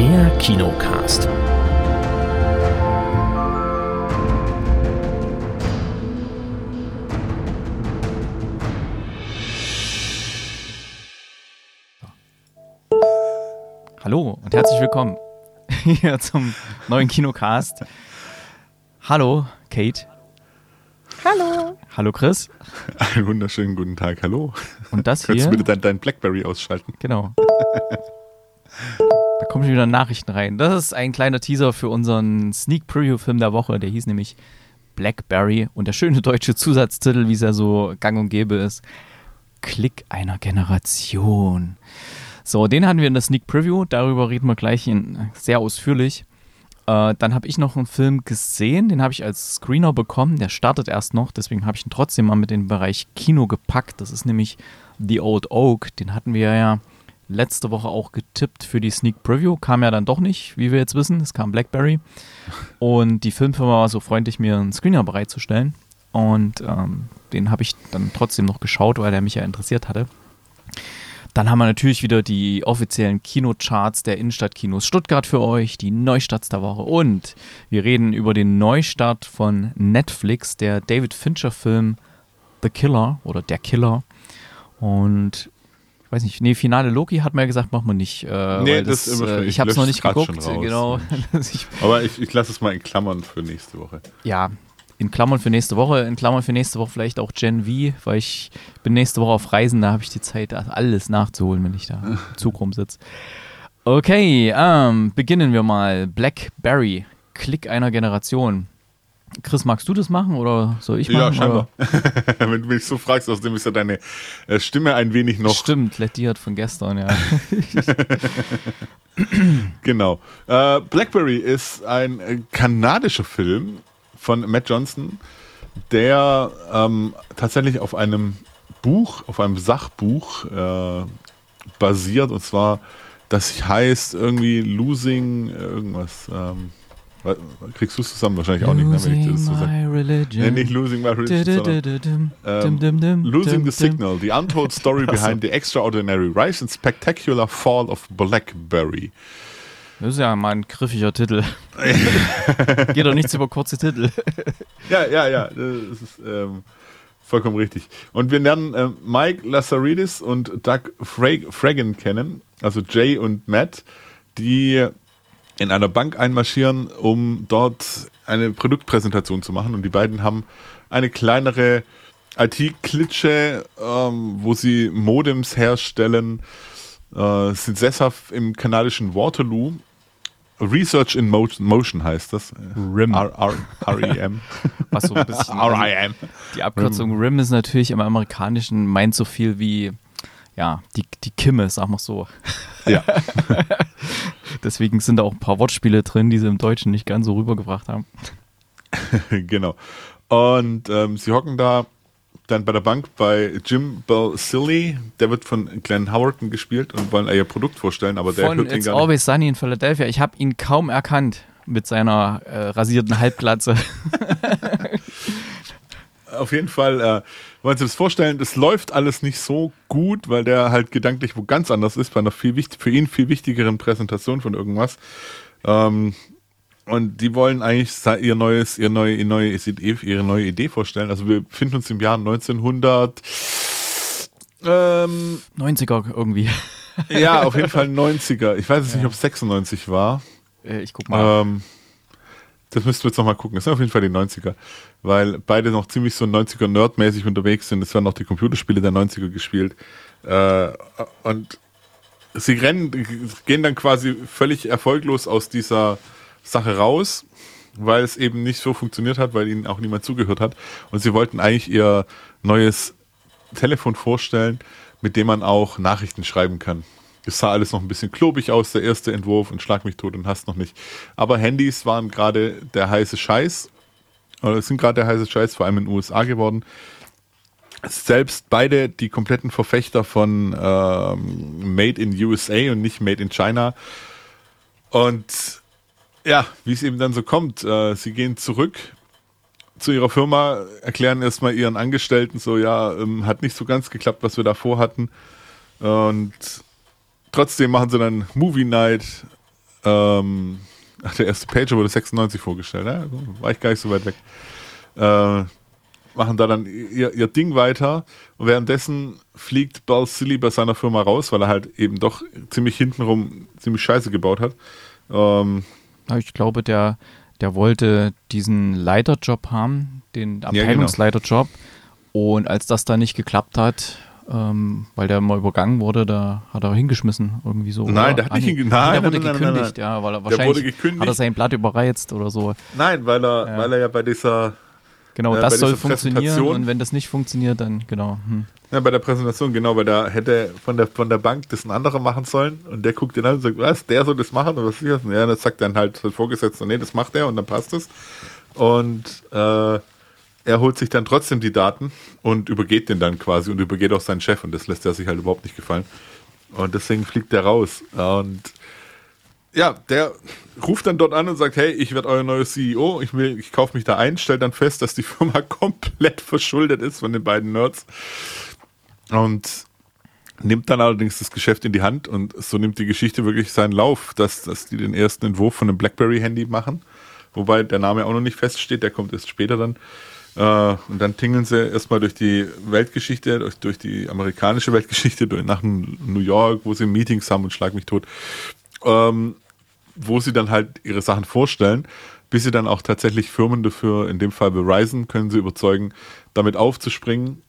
Der Kinocast. Hallo und herzlich willkommen hier zum neuen Kinocast. Hallo, Kate. Hallo. Hallo, Chris. Einen wunderschönen guten Tag, hallo. Und das Könntest hier. du bitte dein, dein Blackberry ausschalten? Genau. Da kommen schon wieder Nachrichten rein. Das ist ein kleiner Teaser für unseren Sneak Preview-Film der Woche. Der hieß nämlich Blackberry. Und der schöne deutsche Zusatztitel, wie es ja so gang und gäbe ist: Klick einer Generation. So, den hatten wir in der Sneak Preview. Darüber reden wir gleich in, sehr ausführlich. Äh, dann habe ich noch einen Film gesehen, den habe ich als Screener bekommen. Der startet erst noch, deswegen habe ich ihn trotzdem mal mit in den Bereich Kino gepackt. Das ist nämlich The Old Oak. Den hatten wir ja letzte Woche auch getippt für die Sneak Preview. Kam ja dann doch nicht, wie wir jetzt wissen. Es kam Blackberry. Und die Filmfirma war so freundlich, mir einen Screener bereitzustellen. Und ähm, den habe ich dann trotzdem noch geschaut, weil der mich ja interessiert hatte. Dann haben wir natürlich wieder die offiziellen Kinocharts der Innenstadtkinos Stuttgart für euch, die Neustarts der Woche und wir reden über den Neustart von Netflix, der David Fincher Film The Killer oder Der Killer. Und weiß nicht, nee, Finale Loki hat mir ja gesagt, machen wir nicht. Äh, Nee, das das, ist immer äh, ich habe es noch nicht geguckt, genau. ich, Aber ich, ich lasse es mal in Klammern für nächste Woche. ja, in Klammern für nächste Woche, in Klammern für nächste Woche vielleicht auch Gen V, weil ich bin nächste Woche auf Reisen, da habe ich die Zeit, alles nachzuholen, wenn ich da im Zug rumsitze. Okay, ähm, beginnen wir mal. Blackberry, Klick einer Generation. Chris, magst du das machen oder soll ich machen? Ja, scheinbar. Wenn du mich so fragst, außerdem ist ja deine äh, Stimme ein wenig noch. Stimmt, Letty von gestern, ja. Genau. Äh, Blackberry ist ein äh, kanadischer Film von Matt Johnson, der ähm, tatsächlich auf einem Buch, auf einem Sachbuch äh, basiert. Und zwar, das heißt irgendwie Losing irgendwas. Ähm, kriegst du es zusammen? Wahrscheinlich auch nicht, ne, wenn ich das so sage. my religion. Nee, nicht Losing My Religion, sondern Losing the. Signal, the untold story behind the extraordinary rise and spectacular fall of Blackberry. Das ist ja mal ein griffiger Titel. Geht doch nichts über kurze Titel. Ja, ja, ja, das ist ähm, vollkommen richtig. Und wir lernen ähm, Mike Lazaridis und Doug Fra- Fragan kennen, also Jay und Matt, die in einer Bank einmarschieren, um dort eine Produktpräsentation zu machen. Und die beiden haben eine kleinere IT-Klitsche, ähm, wo sie Modems herstellen, äh, sind sesshaft im kanadischen Waterloo. Research in Mo Motion heißt das. RIM. R R R-E-M. Was so ein bisschen. R-I-M. Die Abkürzung RIM ist natürlich im Amerikanischen meint so viel wie, ja, die, die Kimme, sag mal so. Ja. Deswegen sind da auch ein paar Wortspiele drin, die sie im Deutschen nicht ganz so rübergebracht haben. genau. Und ähm, sie hocken da dann bei der Bank bei Jim Balsillie, der wird von Glenn Howerton gespielt und wollen ihr Produkt vorstellen, aber der Von hört ihn gar nicht. Always Sunny in Philadelphia. Ich habe ihn kaum erkannt mit seiner äh, rasierten Halbglatze. Auf jeden Fall äh, wollen sie das vorstellen. Das läuft alles nicht so gut, weil der halt gedanklich wo ganz anders ist, bei einer viel wichtig, für ihn viel wichtigeren Präsentation von irgendwas. Ähm, und die wollen eigentlich ihr neues, ihr neue, ihr neue ihre neue Idee vorstellen. Also wir befinden uns im Jahr 1900. Ähm, 90er irgendwie. ja, auf jeden Fall 90er. Ich weiß jetzt nicht, ob es 96 war. Äh, ich guck mal. Ähm, das müssten wir jetzt nochmal gucken. Das sind auf jeden Fall die 90er. Weil beide noch ziemlich so 90er nerdmäßig unterwegs sind. Es werden noch die Computerspiele der 90er gespielt. Äh, und sie rennen, gehen dann quasi völlig erfolglos aus dieser Sache raus, weil es eben nicht so funktioniert hat, weil ihnen auch niemand zugehört hat. Und sie wollten eigentlich ihr neues Telefon vorstellen, mit dem man auch Nachrichten schreiben kann. Es sah alles noch ein bisschen klobig aus, der erste Entwurf und schlag mich tot und hast noch nicht. Aber Handys waren gerade der heiße Scheiß. Oder es sind gerade der heiße Scheiß, vor allem in den USA geworden. Selbst beide die kompletten Verfechter von ähm, Made in USA und nicht Made in China. Und ja, wie es eben dann so kommt, äh, sie gehen zurück zu ihrer Firma, erklären erstmal ihren Angestellten so, ja, ähm, hat nicht so ganz geklappt, was wir davor hatten. Und trotzdem machen sie dann Movie Night, ähm, ach, der erste Pager wurde 96 vorgestellt, ja? war ich gar nicht so weit weg. Äh, machen da dann ihr, ihr Ding weiter und währenddessen fliegt Bal Silly bei seiner Firma raus, weil er halt eben doch ziemlich hintenrum ziemlich scheiße gebaut hat. Ähm, ich glaube, der, der wollte diesen Leiterjob haben, den Ja, genau. Abteilungsleiterjob. Und als das dann nicht geklappt hat, ähm, weil der mal übergangen wurde, da hat er hingeschmissen irgendwie so. Nein, oder? der hat Ah, nicht nee. hinge- nein, der wurde nein, nein, nein, gekündigt, nein. ja, weil er wurde wahrscheinlich gekündigt. hat er sein Blatt überreizt oder so. nein, weil er, Ja. weil er ja bei dieser Genau, Ja, bei das soll funktionieren und wenn das nicht funktioniert, dann genau. Hm. Ja, bei der Präsentation, genau, weil da hätte von der, von der Bank das ein anderer machen sollen und der guckt den an und sagt, was, der soll das machen oder was ist das? Und ja, das sagt dann halt sein Vorgesetzter, nee, das macht er und dann passt es. Und äh, er holt sich dann trotzdem die Daten und übergeht den dann quasi und übergeht auch seinen Chef und das lässt er sich halt überhaupt nicht gefallen. Und deswegen fliegt der raus. Und ja, der ruft dann dort an und sagt, hey, ich werde euer neuer CEO, ich will, ich kaufe mich da ein, stellt dann fest, dass die Firma komplett verschuldet ist von den beiden Nerds und nimmt dann allerdings das Geschäft in die Hand und so nimmt die Geschichte wirklich seinen Lauf, dass, dass die den ersten Entwurf von einem BlackBerry-Handy machen, wobei der Name auch noch nicht feststeht, der kommt erst später dann. Äh, und dann tingeln sie erstmal durch die Weltgeschichte, durch, durch die amerikanische Weltgeschichte, durch, nach New York, wo sie Meetings haben und schlag mich tot ähm, wo sie dann halt ihre Sachen vorstellen, bis sie dann auch tatsächlich Firmen dafür, in dem Fall Verizon, können sie überzeugen, damit aufzuspringen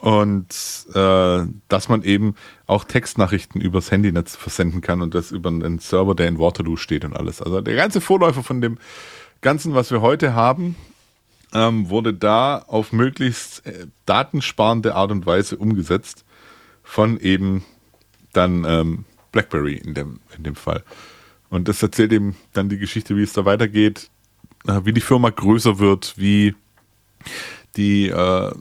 und äh, dass man eben auch Textnachrichten übers Handynetz versenden kann und das über einen Server, der in Waterloo steht und alles. Also der ganze Vorläufer von dem Ganzen, was wir heute haben, ähm, wurde da auf möglichst äh, datensparende Art und Weise umgesetzt von eben dann ähm, BlackBerry in dem, in dem Fall. Und das erzählt eben dann die Geschichte, wie es da weitergeht, äh, wie die Firma größer wird, wie die äh,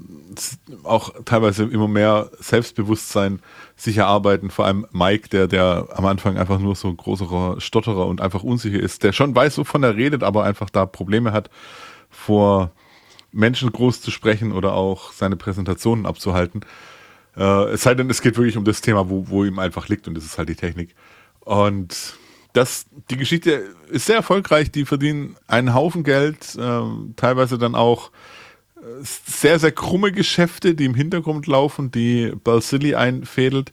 auch teilweise immer mehr Selbstbewusstsein sich erarbeiten. Vor allem Mike, der, der am Anfang einfach nur so ein großer Stotterer und einfach unsicher ist, der schon weiß, wovon er redet, aber einfach da Probleme hat, vor Menschen groß zu sprechen oder auch seine Präsentationen abzuhalten. Äh, es sei denn, es geht wirklich um das Thema, wo, wo ihm einfach liegt und das ist halt die Technik. Und das, die Geschichte ist sehr erfolgreich, die verdienen einen Haufen Geld, ähm, teilweise dann auch äh, sehr, sehr krumme Geschäfte, die im Hintergrund laufen, die Balsilli einfädelt.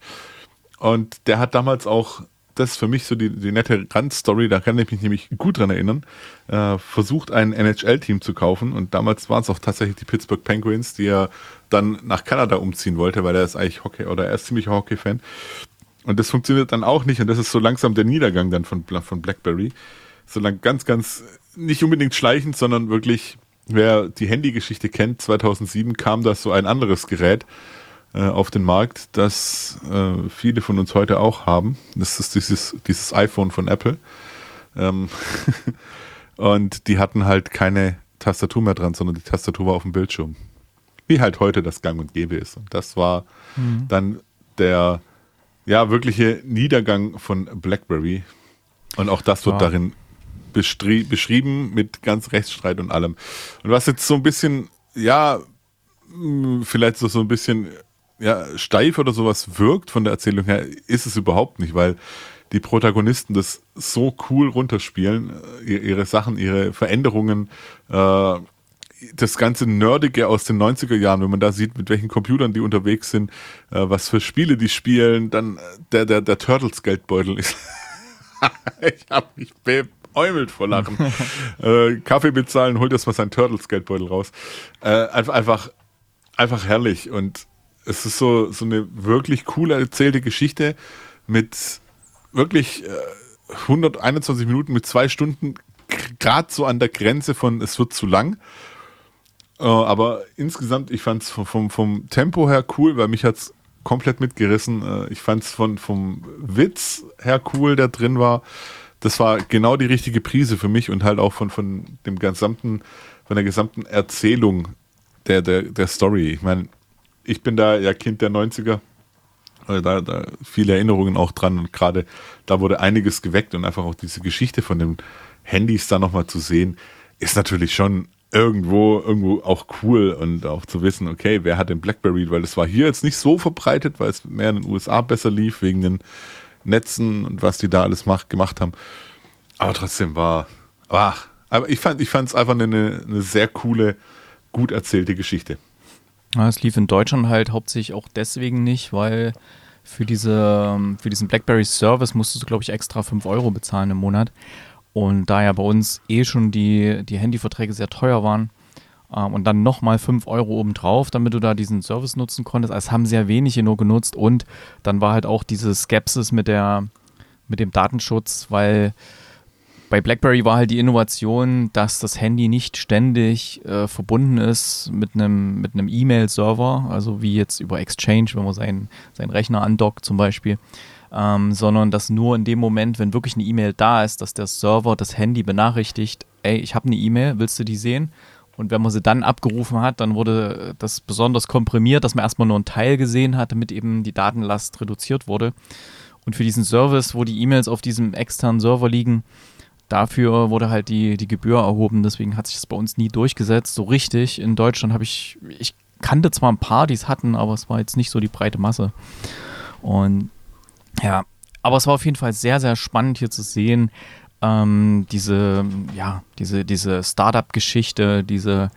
Und der hat damals auch, das ist für mich so die, die nette Randstory, da kann ich mich nämlich gut dran erinnern, äh, versucht ein NHL-Team zu kaufen. Und damals waren es auch tatsächlich die Pittsburgh Penguins, die er dann nach Kanada umziehen wollte, weil er ist eigentlich Hockey oder er ist ziemlich Hockey-Fan. Und das funktioniert dann auch nicht. Und das ist so langsam der Niedergang dann von, von BlackBerry. So lang ganz, ganz, nicht unbedingt schleichend, sondern wirklich, wer die Handygeschichte kennt, 2007 kam da so ein anderes Gerät auf den Markt, das äh, viele von uns heute auch haben. Das ist dieses, dieses iPhone von Apple. Ähm und die hatten halt keine Tastatur mehr dran, sondern die Tastatur war auf dem Bildschirm. Wie halt heute das Gang und Gäbe ist. Und das war dann der ja, wirkliche Niedergang von BlackBerry. Und auch das wird Ja. darin beschrieben mit ganz Rechtsstreit und allem. Und was jetzt so ein bisschen, ja, vielleicht so, so ein bisschen ja, steif oder sowas wirkt von der Erzählung her, ist es überhaupt nicht, weil die Protagonisten das so cool runterspielen, äh, ihr- ihre Sachen, ihre Veränderungen, äh, das ganze Nerdige aus den 90er Jahren, wenn man da sieht, mit welchen Computern die unterwegs sind, äh, was für Spiele die spielen, dann äh, der, der, der Turtles-Geldbeutel ist. ich habe mich beäumelt vor Lachen. äh, Kaffee bezahlen, holt erstmal sein Turtles-Geldbeutel raus. Äh, einfach, einfach, einfach herrlich. Und es ist so, so eine wirklich coole erzählte Geschichte mit wirklich äh, 121 Minuten mit zwei Stunden, gerade so an der Grenze von es wird zu lang. Äh, aber insgesamt, ich fand es vom, vom, vom Tempo her cool, weil mich hat es komplett mitgerissen. Äh, ich fand es vom Witz her cool, der drin war. Das war genau die richtige Prise für mich und halt auch von, von dem gesamten, von der gesamten Erzählung der, der, der Story. Ich meine, ich bin da ja Kind der 90er. Äh, Da, da viele Erinnerungen auch dran und gerade da wurde einiges geweckt und einfach auch diese Geschichte von den Handys da nochmal zu sehen, ist natürlich schon irgendwo, irgendwo auch cool und auch zu wissen, okay, wer hat den Blackberry, weil das war hier jetzt nicht so verbreitet, weil es mehr in den USA besser lief, wegen den Netzen und was die da alles macht, gemacht haben. Aber trotzdem war, ach, aber ich fand, es einfach eine, eine sehr coole, gut erzählte Geschichte. Ja, es lief in Deutschland halt hauptsächlich auch deswegen nicht, weil für, diese, für diesen BlackBerry Service musstest du, glaube ich, extra 5 Euro bezahlen im Monat. Und da ja bei uns eh schon die, die Handyverträge sehr teuer waren ähm, und dann nochmal 5 Euro obendrauf, damit du da diesen Service nutzen konntest, also haben sehr wenige nur genutzt und dann war halt auch diese Skepsis mit, der, mit dem Datenschutz, weil bei BlackBerry war halt die Innovation, dass das Handy nicht ständig äh, verbunden ist mit einem mit E-Mail-Server, also wie jetzt über Exchange, wenn man seinen, seinen Rechner andockt zum Beispiel, ähm, sondern dass nur in dem Moment, wenn wirklich eine E-Mail da ist, dass der Server das Handy benachrichtigt, ey, ich habe eine E-Mail, willst du die sehen? Und wenn man sie dann abgerufen hat, dann wurde das besonders komprimiert, dass man erstmal nur einen Teil gesehen hat, damit eben die Datenlast reduziert wurde. Und für diesen Service, wo die E-Mails auf diesem externen Server liegen, dafür wurde halt die, die Gebühr erhoben. Deswegen hat sich das bei uns nie durchgesetzt. So richtig. In Deutschland habe ich, ich kannte zwar ein paar, die es hatten, aber es war jetzt nicht so die breite Masse. Und ja, aber es war auf jeden Fall sehr, sehr spannend hier zu sehen. Ähm, diese, ja, diese, diese Startup-Geschichte, diese,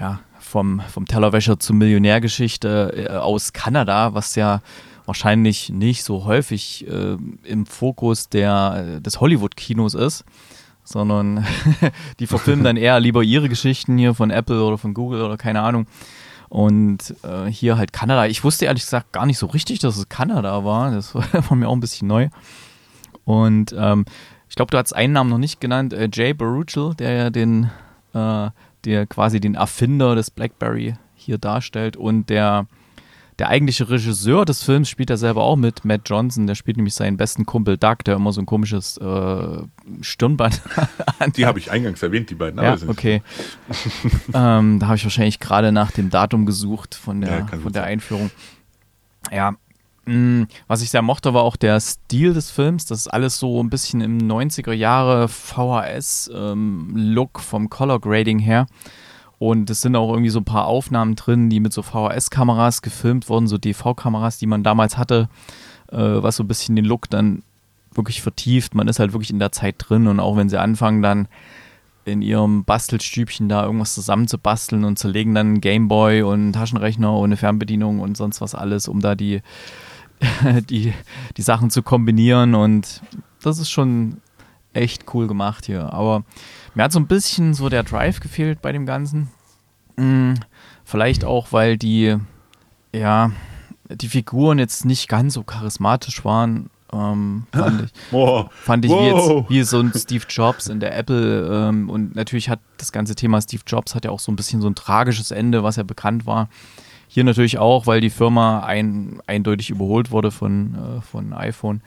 ja, vom, vom Tellerwäscher zur Millionärgeschichte äh, aus Kanada, was ja wahrscheinlich nicht so häufig äh, im Fokus der, des Hollywood-Kinos ist, sondern die verfilmen dann eher lieber ihre Geschichten hier von Apple oder von Google oder keine Ahnung. Und äh, hier halt Kanada. Ich wusste ehrlich gesagt gar nicht so richtig, dass es Kanada war. Das war mir auch ein bisschen neu. Und ähm, ich glaube, du hast einen Namen noch nicht genannt, äh, Jay Baruchel, der ja den, äh, der quasi den Erfinder des BlackBerry hier darstellt und der der eigentliche Regisseur des Films spielt er selber auch mit, Matt Johnson. Der spielt nämlich seinen besten Kumpel Doug, der immer so ein komisches äh, Stirnband hat. Die habe ich eingangs erwähnt, die beiden. Ja, okay. ähm, da habe ich wahrscheinlich gerade nach dem Datum gesucht von der, ja, von der Einführung. Ja, mm, was ich sehr mochte, war auch der Stil des Films. Das ist alles so ein bisschen im 90er Jahre VHS-Look ähm, vom Color Grading her. Und es sind auch irgendwie so ein paar Aufnahmen drin, die mit so VHS-Kameras gefilmt wurden, so DV-Kameras, die man damals hatte, äh, was so ein bisschen den Look dann wirklich vertieft. Man ist halt wirklich in der Zeit drin und auch wenn sie anfangen, dann in ihrem Bastelstübchen da irgendwas zusammenzubasteln und zerlegen dann Gameboy und Taschenrechner ohne Fernbedienung und sonst was alles, um da die, die, die Sachen zu kombinieren. Und das ist schon echt cool gemacht hier. Aber mir hat so ein bisschen so der Drive gefehlt bei dem Ganzen. Hm, vielleicht auch, weil die, ja, die Figuren jetzt nicht ganz so charismatisch waren. Ähm, fand ich, wow. fand ich wow. wie, jetzt, wie so ein Steve Jobs in der Apple. Ähm, und natürlich hat das ganze Thema Steve Jobs hat ja auch so ein bisschen so ein tragisches Ende, was ja bekannt war. Hier natürlich auch, weil die Firma ein, eindeutig überholt wurde von, äh, von iPhone.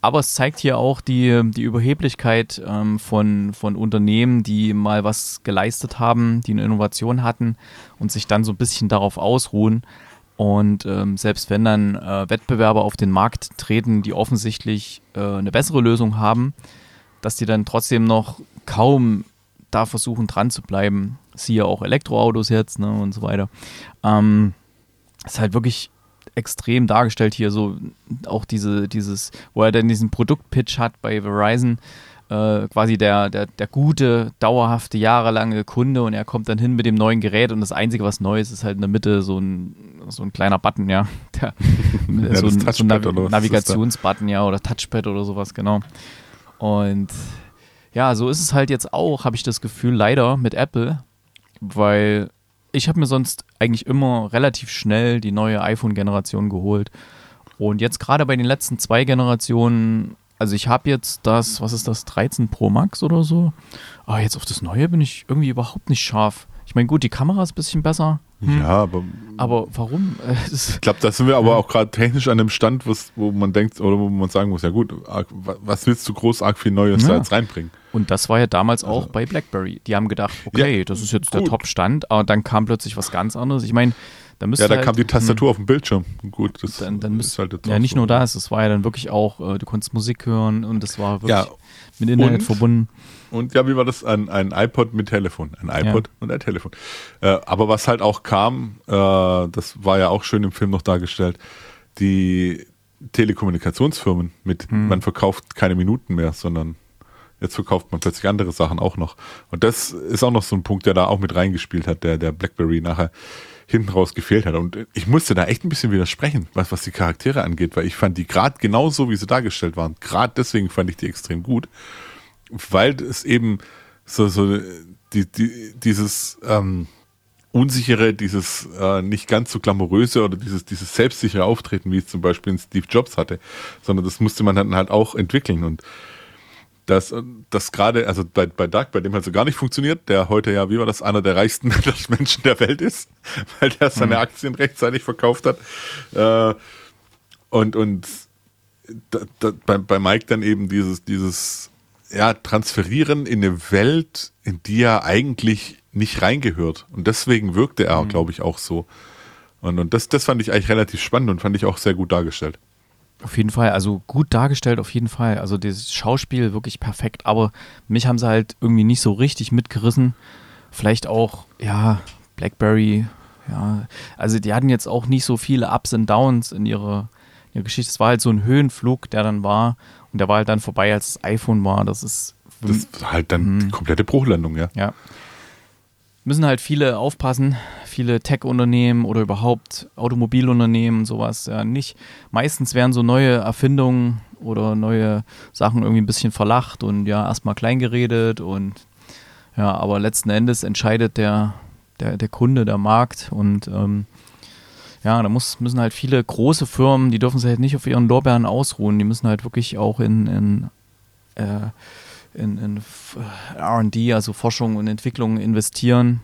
Aber es zeigt hier auch die, die Überheblichkeit ähm, von, von Unternehmen, die mal was geleistet haben, die eine Innovation hatten und sich dann so ein bisschen darauf ausruhen. Und ähm, selbst wenn dann äh, Wettbewerber auf den Markt treten, die offensichtlich äh, eine bessere Lösung haben, dass die dann trotzdem noch kaum da versuchen dran zu bleiben. Siehe auch Elektroautos jetzt ne, und so weiter. Ähm, ist halt wirklich extrem dargestellt hier, so auch diese, dieses, wo er dann diesen Produktpitch hat bei Verizon, äh, quasi der, der, der gute, dauerhafte, jahrelange Kunde und er kommt dann hin mit dem neuen Gerät und das Einzige, was neu ist, ist halt in der Mitte so ein, so ein kleiner Button, ja. Der, ja so ein, so ein Navigationsbutton, ja, oder Touchpad oder sowas, genau. Und ja, so ist es halt jetzt auch, habe ich das Gefühl, leider mit Apple, weil ich habe mir sonst eigentlich immer relativ schnell die neue iPhone-Generation geholt. Und jetzt gerade bei den letzten zwei Generationen, also ich habe jetzt das, was ist das, 13 Pro Max oder so. Aber jetzt auf das neue bin ich irgendwie überhaupt nicht scharf. Ich meine, gut, die Kamera ist ein bisschen besser. Hm. Ja, aber. Aber warum? ich glaube, da sind wir aber auch gerade technisch an einem Stand, wo man denkt, oder wo man sagen muss, ja gut, was willst du groß arg viel Neues ja. da jetzt reinbringen? Und das war ja damals auch also, bei BlackBerry. Die haben gedacht, okay, ja, das ist jetzt gut. der Top-Stand, aber dann kam plötzlich was ganz anderes. Ich meine, da müsste Ja, da halt, kam die Tastatur hm, auf dem Bildschirm. Gut, das dann, dann ist halt jetzt Ja, nicht so. nur das, es war ja dann wirklich auch, äh, du konntest Musik hören und das war wirklich ja. mit Internet und, verbunden. Und ja, wie war das? Ein, ein iPod mit Telefon. Ein iPod ja. und ein Telefon. Äh, aber was halt auch kam, äh, das war ja auch schön im Film noch dargestellt, die Telekommunikationsfirmen mit, hm. man verkauft keine Minuten mehr, sondern Jetzt verkauft man plötzlich andere Sachen auch noch. Und das ist auch noch so ein Punkt, der da auch mit reingespielt hat, der, der Blackberry nachher hinten raus gefehlt hat. Und ich musste da echt ein bisschen widersprechen, was, was die Charaktere angeht, weil ich fand die gerade genauso, wie sie dargestellt waren. Gerade deswegen fand ich die extrem gut, weil es eben so, so die, die, dieses ähm, unsichere, dieses äh, nicht ganz so glamouröse oder dieses, dieses selbstsichere Auftreten, wie es zum Beispiel in Steve Jobs hatte, sondern das musste man dann halt auch entwickeln und dass das gerade, also bei, bei Doug, bei dem halt so gar nicht funktioniert, der heute ja, wie war das, einer der reichsten Menschen der Welt ist, weil der seine mhm. Aktien rechtzeitig verkauft hat. Äh, und und da, da, bei, bei Mike dann eben dieses, dieses ja, Transferieren in eine Welt, in die er eigentlich nicht reingehört. Und deswegen wirkte er, mhm. glaube ich, auch so. Und, und das, das fand ich eigentlich relativ spannend und fand ich auch sehr gut dargestellt. Auf jeden Fall, also gut dargestellt, auf jeden Fall. Also das Schauspiel wirklich perfekt, aber mich haben sie halt irgendwie nicht so richtig mitgerissen. Vielleicht auch, ja, Blackberry, ja, also die hatten jetzt auch nicht so viele Ups und Downs in ihrer, in ihrer Geschichte. Es war halt so ein Höhenflug, der dann war und der war halt dann vorbei, als das iPhone war. Das ist. Das war halt dann die komplette Bruchlandung, ja. Ja müssen halt viele aufpassen, viele Tech-Unternehmen oder überhaupt Automobilunternehmen und sowas ja nicht. Meistens werden so neue Erfindungen oder neue Sachen irgendwie ein bisschen verlacht und ja, erstmal klein geredet und ja, aber letzten Endes entscheidet der, der, der Kunde, der Markt und ähm, ja, da muss, müssen halt viele große Firmen, die dürfen sich halt nicht auf ihren Lorbeeren ausruhen, die müssen halt wirklich auch in, in äh, in, in RD, also Forschung und Entwicklung, investieren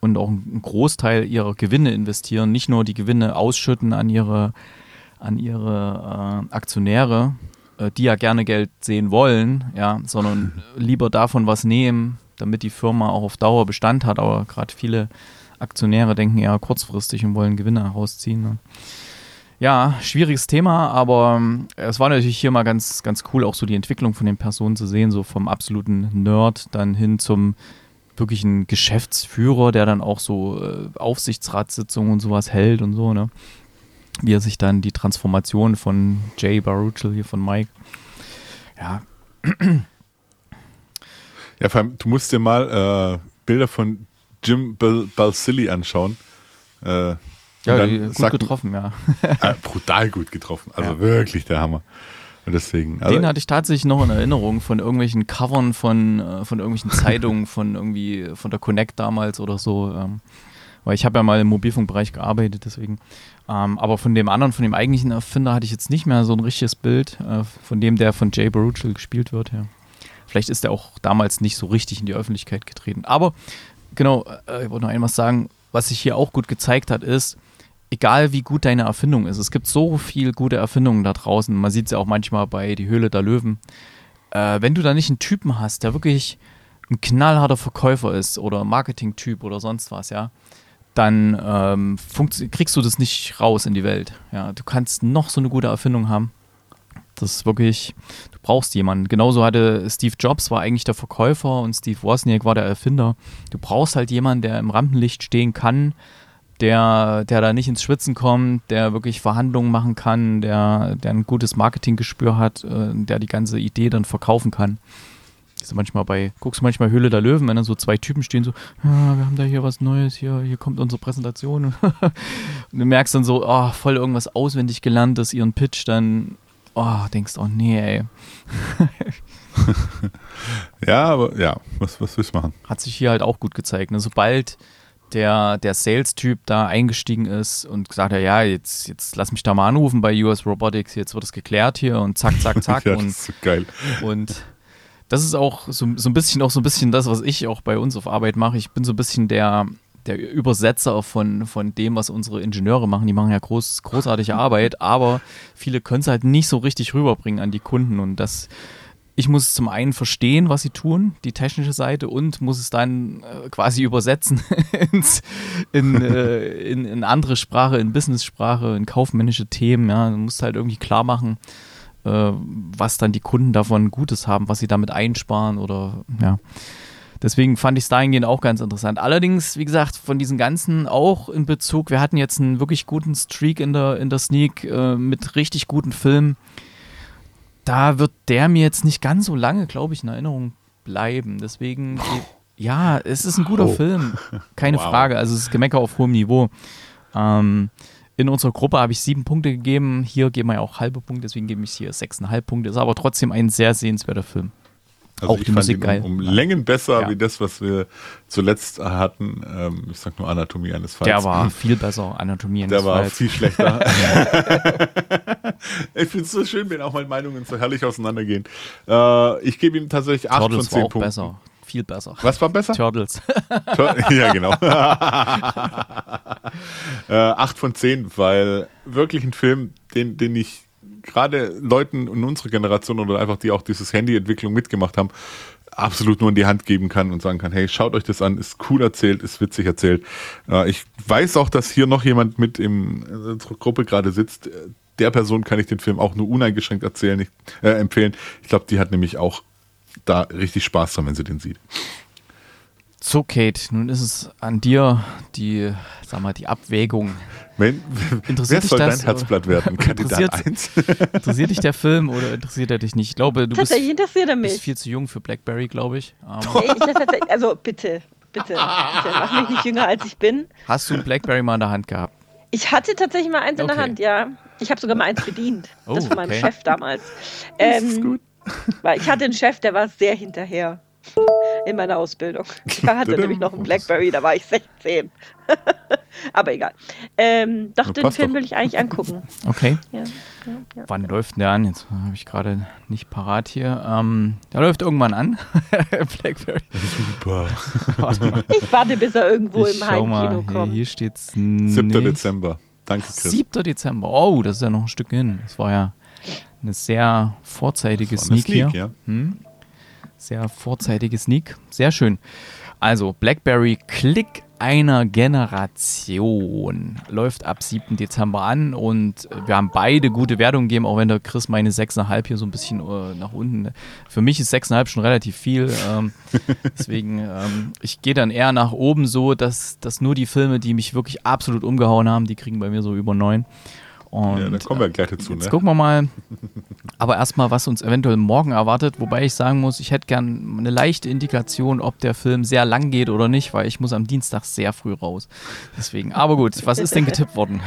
und auch einen Großteil ihrer Gewinne investieren, nicht nur die Gewinne ausschütten an ihre, an ihre äh, Aktionäre, äh, die ja gerne Geld sehen wollen, ja, sondern lieber davon was nehmen, damit die Firma auch auf Dauer Bestand hat. Aber gerade viele Aktionäre denken eher kurzfristig und wollen Gewinne herausziehen. Ne? Ja, schwieriges Thema, aber ähm, es war natürlich hier mal ganz, ganz cool, auch so die Entwicklung von den Personen zu sehen, so vom absoluten Nerd dann hin zum wirklichen Geschäftsführer, der dann auch so äh, Aufsichtsratssitzungen und sowas hält und so, ne? Wie er sich dann die Transformation von Jay Baruchel hier von Mike, ja. Ja, vor allem, du musst dir mal äh, Bilder von Jim Balsilli anschauen. Äh, ja, gut sagt, getroffen, ja. äh, brutal gut getroffen. Also ja. wirklich der Hammer. Und deswegen. Also Den hatte ich tatsächlich noch in Erinnerung von irgendwelchen Covern von, äh, von irgendwelchen Zeitungen, von irgendwie, von der Connect damals oder so. Ähm, weil ich habe ja mal im Mobilfunkbereich gearbeitet, deswegen. Ähm, aber von dem anderen, von dem eigentlichen Erfinder hatte ich jetzt nicht mehr so ein richtiges Bild, äh, von dem, der von Jay Baruchel gespielt wird, ja. Vielleicht ist er auch damals nicht so richtig in die Öffentlichkeit getreten. Aber genau, äh, ich wollte noch einmal sagen, was sich hier auch gut gezeigt hat, ist, egal wie gut deine Erfindung ist, es gibt so viel gute Erfindungen da draußen. Man sieht es ja auch manchmal bei Die Höhle der Löwen. Äh, wenn du da nicht einen Typen hast, der wirklich ein knallharter Verkäufer ist oder Marketing-Typ oder sonst was, ja, dann ähm, kriegst du das nicht raus in die Welt. Ja, du kannst noch so eine gute Erfindung haben. Das ist wirklich, brauchst jemanden. Genauso hatte Steve Jobs war eigentlich der Verkäufer und Steve Wozniak war der Erfinder. Du brauchst halt jemanden, der im Rampenlicht stehen kann, der, der da nicht ins Schwitzen kommt, der wirklich Verhandlungen machen kann, der, der ein gutes Marketinggespür hat, äh, der die ganze Idee dann verkaufen kann. Ist manchmal bei, guckst du manchmal Höhle der Löwen, wenn dann so zwei Typen stehen, so, ja, wir haben da hier was Neues, hier, hier kommt unsere Präsentation. und du merkst dann so, oh, voll irgendwas auswendig gelernt, dass ihren Pitch dann, oh, denkst, oh nee, ey. ja, aber ja, was, was willst du machen? Hat sich hier halt auch gut gezeigt. Ne? Sobald der, der Sales-Typ da eingestiegen ist und gesagt hat, ja, jetzt, jetzt lass mich da mal anrufen bei US Robotics, jetzt wird es geklärt hier und zack, zack, zack. ja, und, das ist so geil. Und das ist auch so, so ein bisschen auch so ein bisschen das, was ich auch bei uns auf Arbeit mache. Ich bin so ein bisschen der, der Übersetzer von, von dem, was unsere Ingenieure machen. Die machen ja groß, großartige Arbeit, aber viele können es halt nicht so richtig rüberbringen an die Kunden und das ich muss zum einen verstehen, was sie tun, die technische Seite, und muss es dann äh, quasi übersetzen ins, in, äh, in, in, andere Sprache, in Business-Sprache, in kaufmännische Themen. Ja, du musst halt irgendwie klar machen, äh, was dann die Kunden davon Gutes haben, was sie damit einsparen oder ja. Deswegen fand ich es dahingehend auch ganz interessant. Allerdings, wie gesagt, von diesen ganzen auch in Bezug, wir hatten jetzt einen wirklich guten Streak in der, in der Sneak äh, mit richtig guten Filmen da wird der mir jetzt nicht ganz so lange, glaube ich, in Erinnerung bleiben. Deswegen, ja, es ist ein guter Oh. Film. Keine Wow. Frage. Also es ist Gemecker auf hohem Niveau. Ähm, in unserer Gruppe habe ich sieben Punkte gegeben. Hier geben wir ja auch halbe Punkte, deswegen gebe ich hier sechseinhalb Punkte. Ist aber trotzdem ein sehr sehenswerter Film. Also Auch ich die fand Musik ihn geil. Um, um Längen besser Ja. wie das, was wir zuletzt hatten. Ähm, ich sag nur Anatomie eines Falls. Der war viel besser, Anatomie eines Der war Falls. viel schlechter. ich finde es so schön, wenn auch mal Meinungen so herrlich auseinandergehen. Äh, ich gebe ihm tatsächlich 8 von Turtles 10 war auch Punkten. besser. Viel besser. Was war besser? Turtles. Tur- ja, genau. äh, 8 von 10, weil wirklich ein Film, den, den ich gerade Leuten in unserer Generation oder einfach die auch dieses Handy-Entwicklung mitgemacht haben, absolut nur in die Hand geben kann und sagen kann, hey, schaut euch das an, ist cool erzählt, ist witzig erzählt. Äh, ich weiß auch, dass hier noch jemand mit in unserer Gruppe gerade sitzt. Der Person kann ich den Film auch nur uneingeschränkt erzählen, ich, äh, empfehlen. Ich glaube, die hat nämlich auch da richtig Spaß dran, wenn sie den sieht. So, Kate, nun ist es an dir, die, sag mal, die Abwägung. Wenn, Interessiert wer soll dich das, dein Herzblatt werden? Interessiert- Kandidat 1. Interessiert dich der Film oder interessiert er dich nicht? Ich glaube, du bist, Tatsächlich interessiert er bist mich. viel zu jung für Blackberry, glaube ich. Ähm, Nee, ich, also bitte, bitte, bitte, mach mich nicht jünger als ich bin. hast du ein Blackberry mal in der Hand gehabt? Ich hatte tatsächlich mal eins in der Okay. Hand, ja. Ich habe sogar mal eins bedient. Oh, das von meinem okay. Chef damals. Das ist Ähm, gut. Weil ich hatte einen Chef, der war sehr hinterher in meiner Ausbildung. Da hatte nämlich noch einen Blackberry, da war ich 16. Aber egal. Ähm, doch, den Film doch. will ich eigentlich angucken. Okay. Ja, ja, ja. Wann läuft denn der an? Jetzt habe ich gerade nicht parat hier. Ähm, der läuft irgendwann an. Blackberry. Super. Warte. Ich warte, bis er irgendwo Ich im schau mal. Heimkino Hier, kommt. hier steht's 7. nicht. Dezember. Danke, Chris. 7. Dezember. Oh, das ist ja noch ein Stück hin. Das war ja eine sehr vorzeitige eine Sneak, hier. ja. Hm? Sehr vorzeitige Sneak. Sehr schön. Also, Blackberry Klick einer Generation läuft ab 7. Dezember an und wir haben beide gute Wertungen gegeben, auch wenn der Chris meine 6,5 hier so ein bisschen äh, nach unten. Für mich ist 6,5 schon relativ viel. Ähm, deswegen, ähm, ich gehe dann eher nach oben so, dass, dass nur die Filme, die mich wirklich absolut umgehauen haben, die kriegen bei mir so über 9. Und, Ja, da kommen wir gleich dazu. Jetzt Ne? gucken wir mal. Aber erstmal, was uns eventuell morgen erwartet. Wobei ich sagen muss, ich hätte gern eine leichte Indikation, ob der Film sehr lang geht oder nicht, weil ich muss am Dienstag sehr früh raus. Deswegen. Aber gut, was ist denn getippt worden?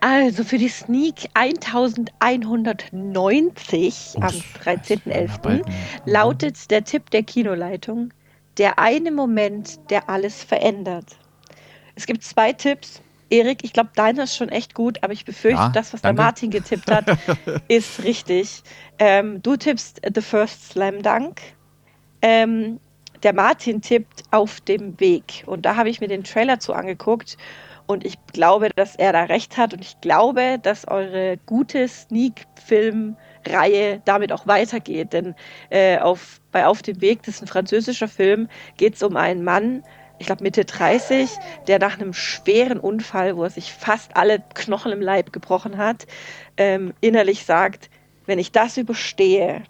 Also für die Sneak 1190 Oh, am das- Ja, 13.11. bald, ne? lautet der Tipp der Kinoleitung, der eine Moment, der alles verändert. Es gibt zwei Tipps. Erik, ich glaube, deiner ist schon echt gut, aber ich befürchte, Ja, das, was danke. der Martin getippt hat, ist richtig. Ähm, du tippst The First Slam Dunk. Ähm, der Martin tippt auf dem Weg. Und da habe ich mir den Trailer zu angeguckt. Und ich glaube, dass er da recht hat. Und ich glaube, dass eure gute Sneak-Film-Reihe damit auch weitergeht. Denn äh, auf, bei Auf dem Weg, das ist ein französischer Film, geht es um einen Mann, ich glaube Mitte 30, der nach einem schweren Unfall, wo er sich fast alle Knochen im Leib gebrochen hat, ähm, innerlich sagt, wenn ich das überstehe,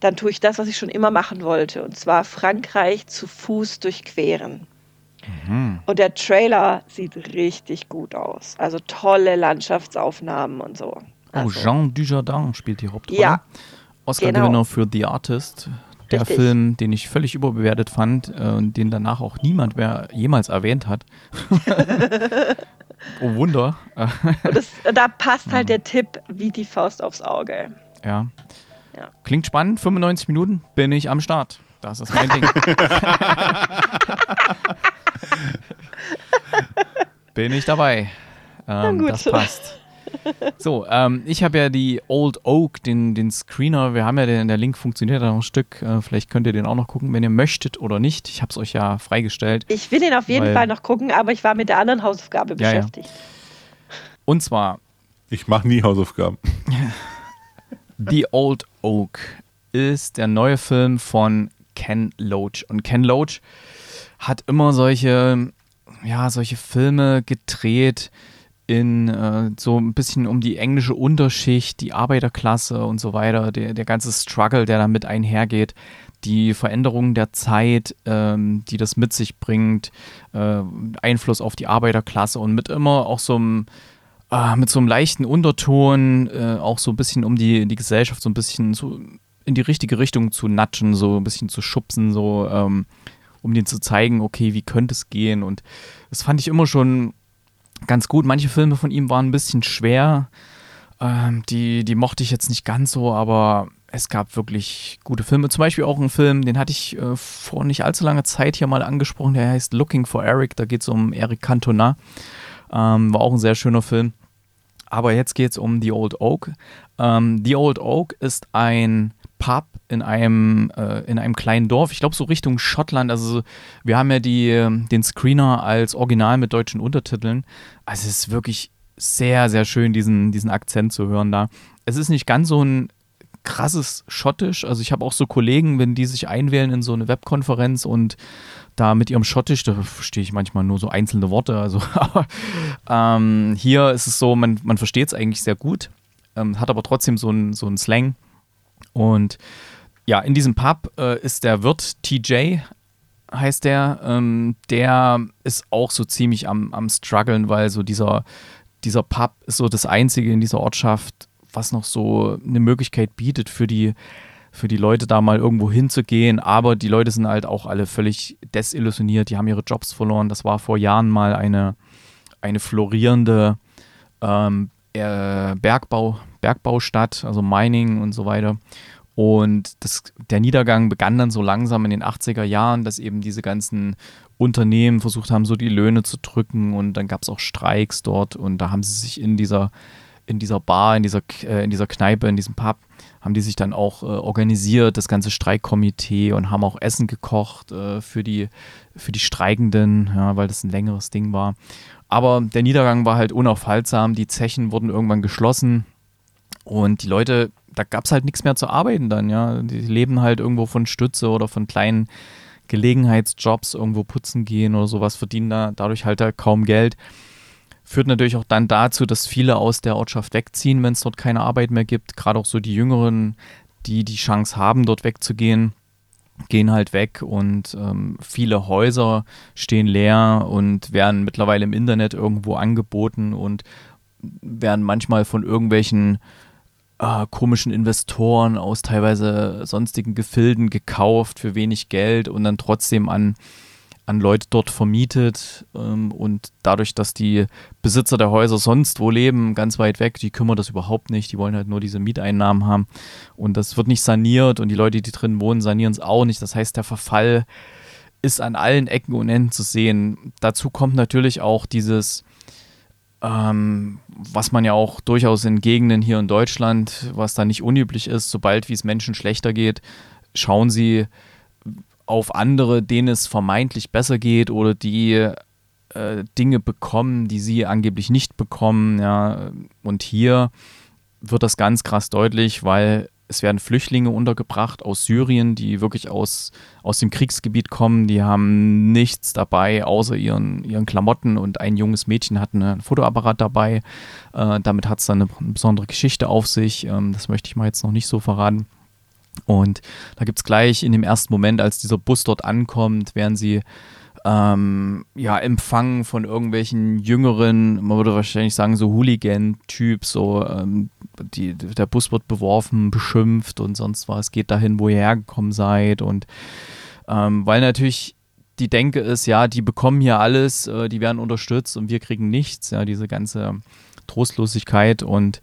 dann tue ich das, was ich schon immer machen wollte, und zwar Frankreich zu Fuß durchqueren. Mhm. Und der Trailer sieht richtig gut aus. Also tolle Landschaftsaufnahmen und so. Oh, Also, Jean Dujardin spielt die Hauptrolle. Ja, Oscar-Gewinner genau. für The Artist. Der Richtig. Film, den ich völlig überbewertet fand äh, und den danach auch niemand mehr jemals erwähnt hat. oh Wunder. Und das, da passt halt der Tipp wie die Faust aufs Auge. ja. Ja. Klingt spannend. 95 Minuten bin ich am Start. Das ist mein Ding. bin ich dabei. Ähm, das passt. So, ähm, ich habe ja die Old Oak, den, den Screener. Wir haben ja den, der Link funktioniert ja noch ein Stück. Äh, vielleicht könnt ihr den auch noch gucken, wenn ihr möchtet oder nicht. Ich habe es euch ja freigestellt. Ich will ihn auf jeden Weil- Fall noch gucken, aber ich war mit der anderen Hausaufgabe Ja, ja. beschäftigt. Und zwar Ich mache nie Hausaufgaben. The Old Oak ist der neue Film von Ken Loach. Und Ken Loach hat immer solche, ja, solche Filme gedreht in äh, so ein bisschen um die englische Unterschicht, die Arbeiterklasse und so weiter, der, der ganze Struggle, der damit einhergeht, die Veränderungen der Zeit, ähm, die das mit sich bringt, äh, Einfluss auf die Arbeiterklasse und mit immer auch so einem äh, mit so einem leichten Unterton, äh, auch so ein bisschen um die, die Gesellschaft so ein bisschen zu in die richtige Richtung zu natschen, so ein bisschen zu schubsen, so ähm, um den zu zeigen, okay, wie könnte es gehen. Und das fand ich immer schon ganz gut. Manche Filme von ihm waren ein bisschen schwer. Ähm, die, die mochte ich jetzt nicht ganz so, aber es gab wirklich gute Filme. Zum Beispiel auch einen Film, den hatte ich äh, vor nicht allzu langer Zeit hier mal angesprochen. Der heißt Looking for Eric. Da geht es um Eric Cantona. Ähm, war auch ein sehr schöner Film. Aber jetzt geht es um The Old Oak. Ähm, The Old Oak ist ein Pub in einem, äh, in einem kleinen Dorf, ich glaube so Richtung Schottland. Also wir haben ja die, den Screener als Original mit deutschen Untertiteln. Also es ist wirklich sehr, sehr schön, diesen, diesen Akzent zu hören da. Es ist nicht ganz so ein krasses Schottisch. Also ich habe auch so Kollegen, wenn die sich einwählen in so eine Webkonferenz und da mit ihrem Schottisch, da verstehe ich manchmal nur so einzelne Worte. Also, ähm, hier ist es so, man, man versteht es eigentlich sehr gut, ähm, hat aber trotzdem so einen so Slang. Und ja, in diesem Pub äh, ist der Wirt TJ, heißt der. Ähm, der ist auch so ziemlich am, am struggeln, weil so dieser, dieser Pub ist so das einzige in dieser Ortschaft, was noch so eine Möglichkeit bietet für die, für die Leute da mal irgendwo hinzugehen. Aber die Leute sind halt auch alle völlig desillusioniert, die haben ihre Jobs verloren. Das war vor Jahren mal eine, eine florierende ähm, äh, Bergbau, Bergbaustadt, also Mining und so weiter. Und das, der Niedergang begann dann so langsam in den 80er Jahren, dass eben diese ganzen Unternehmen versucht haben, so die Löhne zu drücken. Und dann gab es auch Streiks dort. Und da haben sie sich in dieser, in dieser Bar, in dieser, äh, in dieser Kneipe, in diesem Pub, haben die sich dann auch äh, organisiert, das ganze Streikkomitee und haben auch Essen gekocht äh, für, die, für die Streikenden, ja, weil das ein längeres Ding war. Aber der Niedergang war halt unaufhaltsam, die Zechen wurden irgendwann geschlossen. Und die Leute, da gab es halt nichts mehr zu arbeiten dann, ja. Die leben halt irgendwo von Stütze oder von kleinen Gelegenheitsjobs, irgendwo putzen gehen oder sowas, verdienen da dadurch halt, halt kaum Geld. Führt natürlich auch dann dazu, dass viele aus der Ortschaft wegziehen, wenn es dort keine Arbeit mehr gibt. Gerade auch so die Jüngeren, die die Chance haben, dort wegzugehen, gehen halt weg und ähm, viele Häuser stehen leer und werden mittlerweile im Internet irgendwo angeboten und werden manchmal von irgendwelchen äh, komischen Investoren aus teilweise sonstigen Gefilden gekauft für wenig Geld und dann trotzdem an, an Leute dort vermietet. Ähm, und dadurch, dass die Besitzer der Häuser sonst wo leben, ganz weit weg, die kümmern das überhaupt nicht. Die wollen halt nur diese Mieteinnahmen haben. Und das wird nicht saniert und die Leute, die drin wohnen, sanieren es auch nicht. Das heißt, der Verfall ist an allen Ecken und Enden zu sehen. Dazu kommt natürlich auch dieses ähm, was man ja auch durchaus in Gegenden hier in Deutschland, was da nicht unüblich ist, sobald wie es Menschen schlechter geht, schauen sie auf andere, denen es vermeintlich besser geht oder die äh, Dinge bekommen, die sie angeblich nicht bekommen. Ja. Und hier wird das ganz krass deutlich, weil es werden Flüchtlinge untergebracht aus Syrien, die wirklich aus, aus dem Kriegsgebiet kommen. Die haben nichts dabei, außer ihren, ihren Klamotten. Und ein junges Mädchen hat einen Fotoapparat dabei. Äh, damit hat es dann eine, besondere Geschichte auf sich. Ähm, das möchte ich mal jetzt noch nicht so verraten. Und da gibt es gleich in dem ersten Moment, als dieser Bus dort ankommt, werden sie ähm, ja, empfangen von irgendwelchen jüngeren, man würde wahrscheinlich sagen, so Hooligan-Typ, so ähm, die, der Bus wird beworfen, beschimpft und sonst was, geht dahin, wo ihr hergekommen seid und ähm, weil natürlich die Denke ist, ja, die bekommen hier alles, äh, die werden unterstützt und wir kriegen nichts, ja, diese ganze Trostlosigkeit und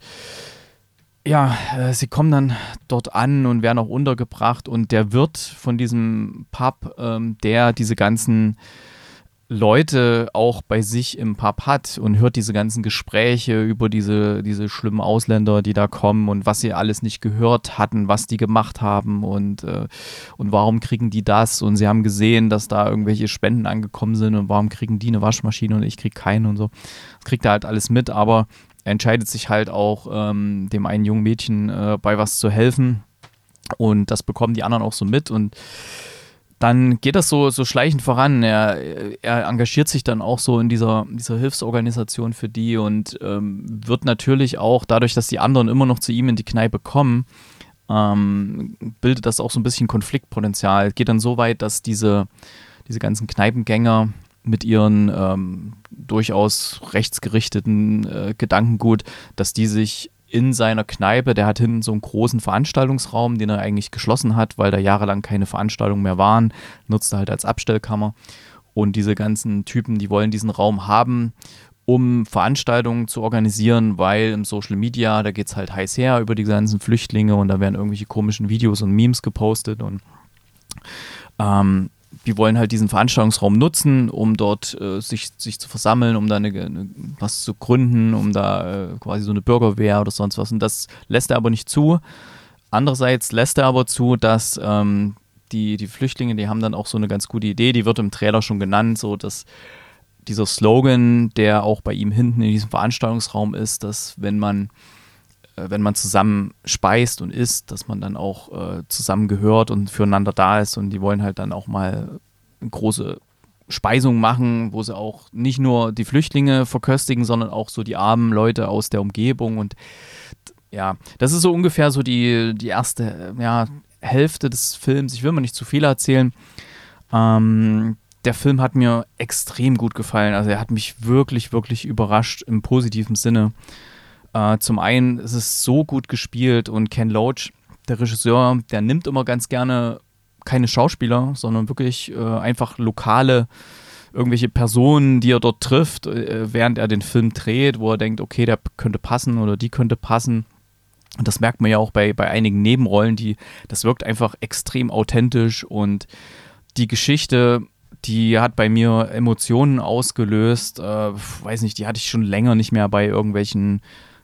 ja, äh, sie kommen dann dort an und werden auch untergebracht und der Wirt von diesem Pub, ähm, der diese ganzen Leute auch bei sich im Pub hat und hört diese ganzen Gespräche über diese, diese schlimmen Ausländer, die da kommen und was sie alles nicht gehört hatten, was die gemacht haben und, äh, und warum kriegen die das und sie haben gesehen, dass da irgendwelche Spenden angekommen sind und warum kriegen die eine Waschmaschine und ich krieg keine und so. Das kriegt er halt alles mit, aber entscheidet sich halt auch, ähm, dem einen jungen Mädchen äh, bei was zu helfen. Und das bekommen die anderen auch so mit. Und dann geht das so, so schleichend voran. Er, er engagiert sich dann auch so in dieser, dieser Hilfsorganisation für die und ähm, wird natürlich auch, dadurch, dass die anderen immer noch zu ihm in die Kneipe kommen, ähm, bildet das auch so ein bisschen Konfliktpotenzial. Geht dann so weit, dass diese, diese ganzen Kneipengänger mit ihren ähm, durchaus rechtsgerichteten äh, Gedankengut, dass die sich in seiner Kneipe, der hat hinten so einen großen Veranstaltungsraum, den er eigentlich geschlossen hat, weil da jahrelang keine Veranstaltungen mehr waren, nutzt er halt als Abstellkammer. Und diese ganzen Typen, die wollen diesen Raum haben, um Veranstaltungen zu organisieren, weil im Social Media, da geht es halt heiß her über die ganzen Flüchtlinge und da werden irgendwelche komischen Videos und Memes gepostet und ähm, die wollen halt diesen Veranstaltungsraum nutzen, um dort äh, sich, sich zu versammeln, um da eine, eine, was zu gründen, um da äh, quasi so eine Bürgerwehr oder sonst was. Und das lässt er aber nicht zu. Andererseits lässt er aber zu, dass ähm, die, die Flüchtlinge, die haben dann auch so eine ganz gute Idee, die wird im Trailer schon genannt, so dass dieser Slogan, der auch bei ihm hinten in diesem Veranstaltungsraum ist, dass wenn man wenn man zusammen speist und isst, dass man dann auch äh, zusammen gehört und füreinander da ist und die wollen halt dann auch mal eine große Speisung machen, wo sie auch nicht nur die Flüchtlinge verköstigen, sondern auch so die armen Leute aus der Umgebung und ja, das ist so ungefähr so die, die erste ja, Hälfte des Films. Ich will mal nicht zu viel erzählen. Ähm, der Film hat mir extrem gut gefallen. Also er hat mich wirklich, wirklich überrascht im positiven Sinne. Äh, zum einen ist es so gut gespielt und Ken Loach, der Regisseur, der nimmt immer ganz gerne keine Schauspieler, sondern wirklich äh, einfach lokale irgendwelche Personen, die er dort trifft, äh, während er den Film dreht, wo er denkt, okay, der könnte passen oder die könnte passen. Und das merkt man ja auch bei, bei einigen Nebenrollen, die, das wirkt einfach extrem authentisch und die Geschichte, die hat bei mir Emotionen ausgelöst. Äh, weiß nicht, die hatte ich schon länger nicht mehr bei irgendwelchen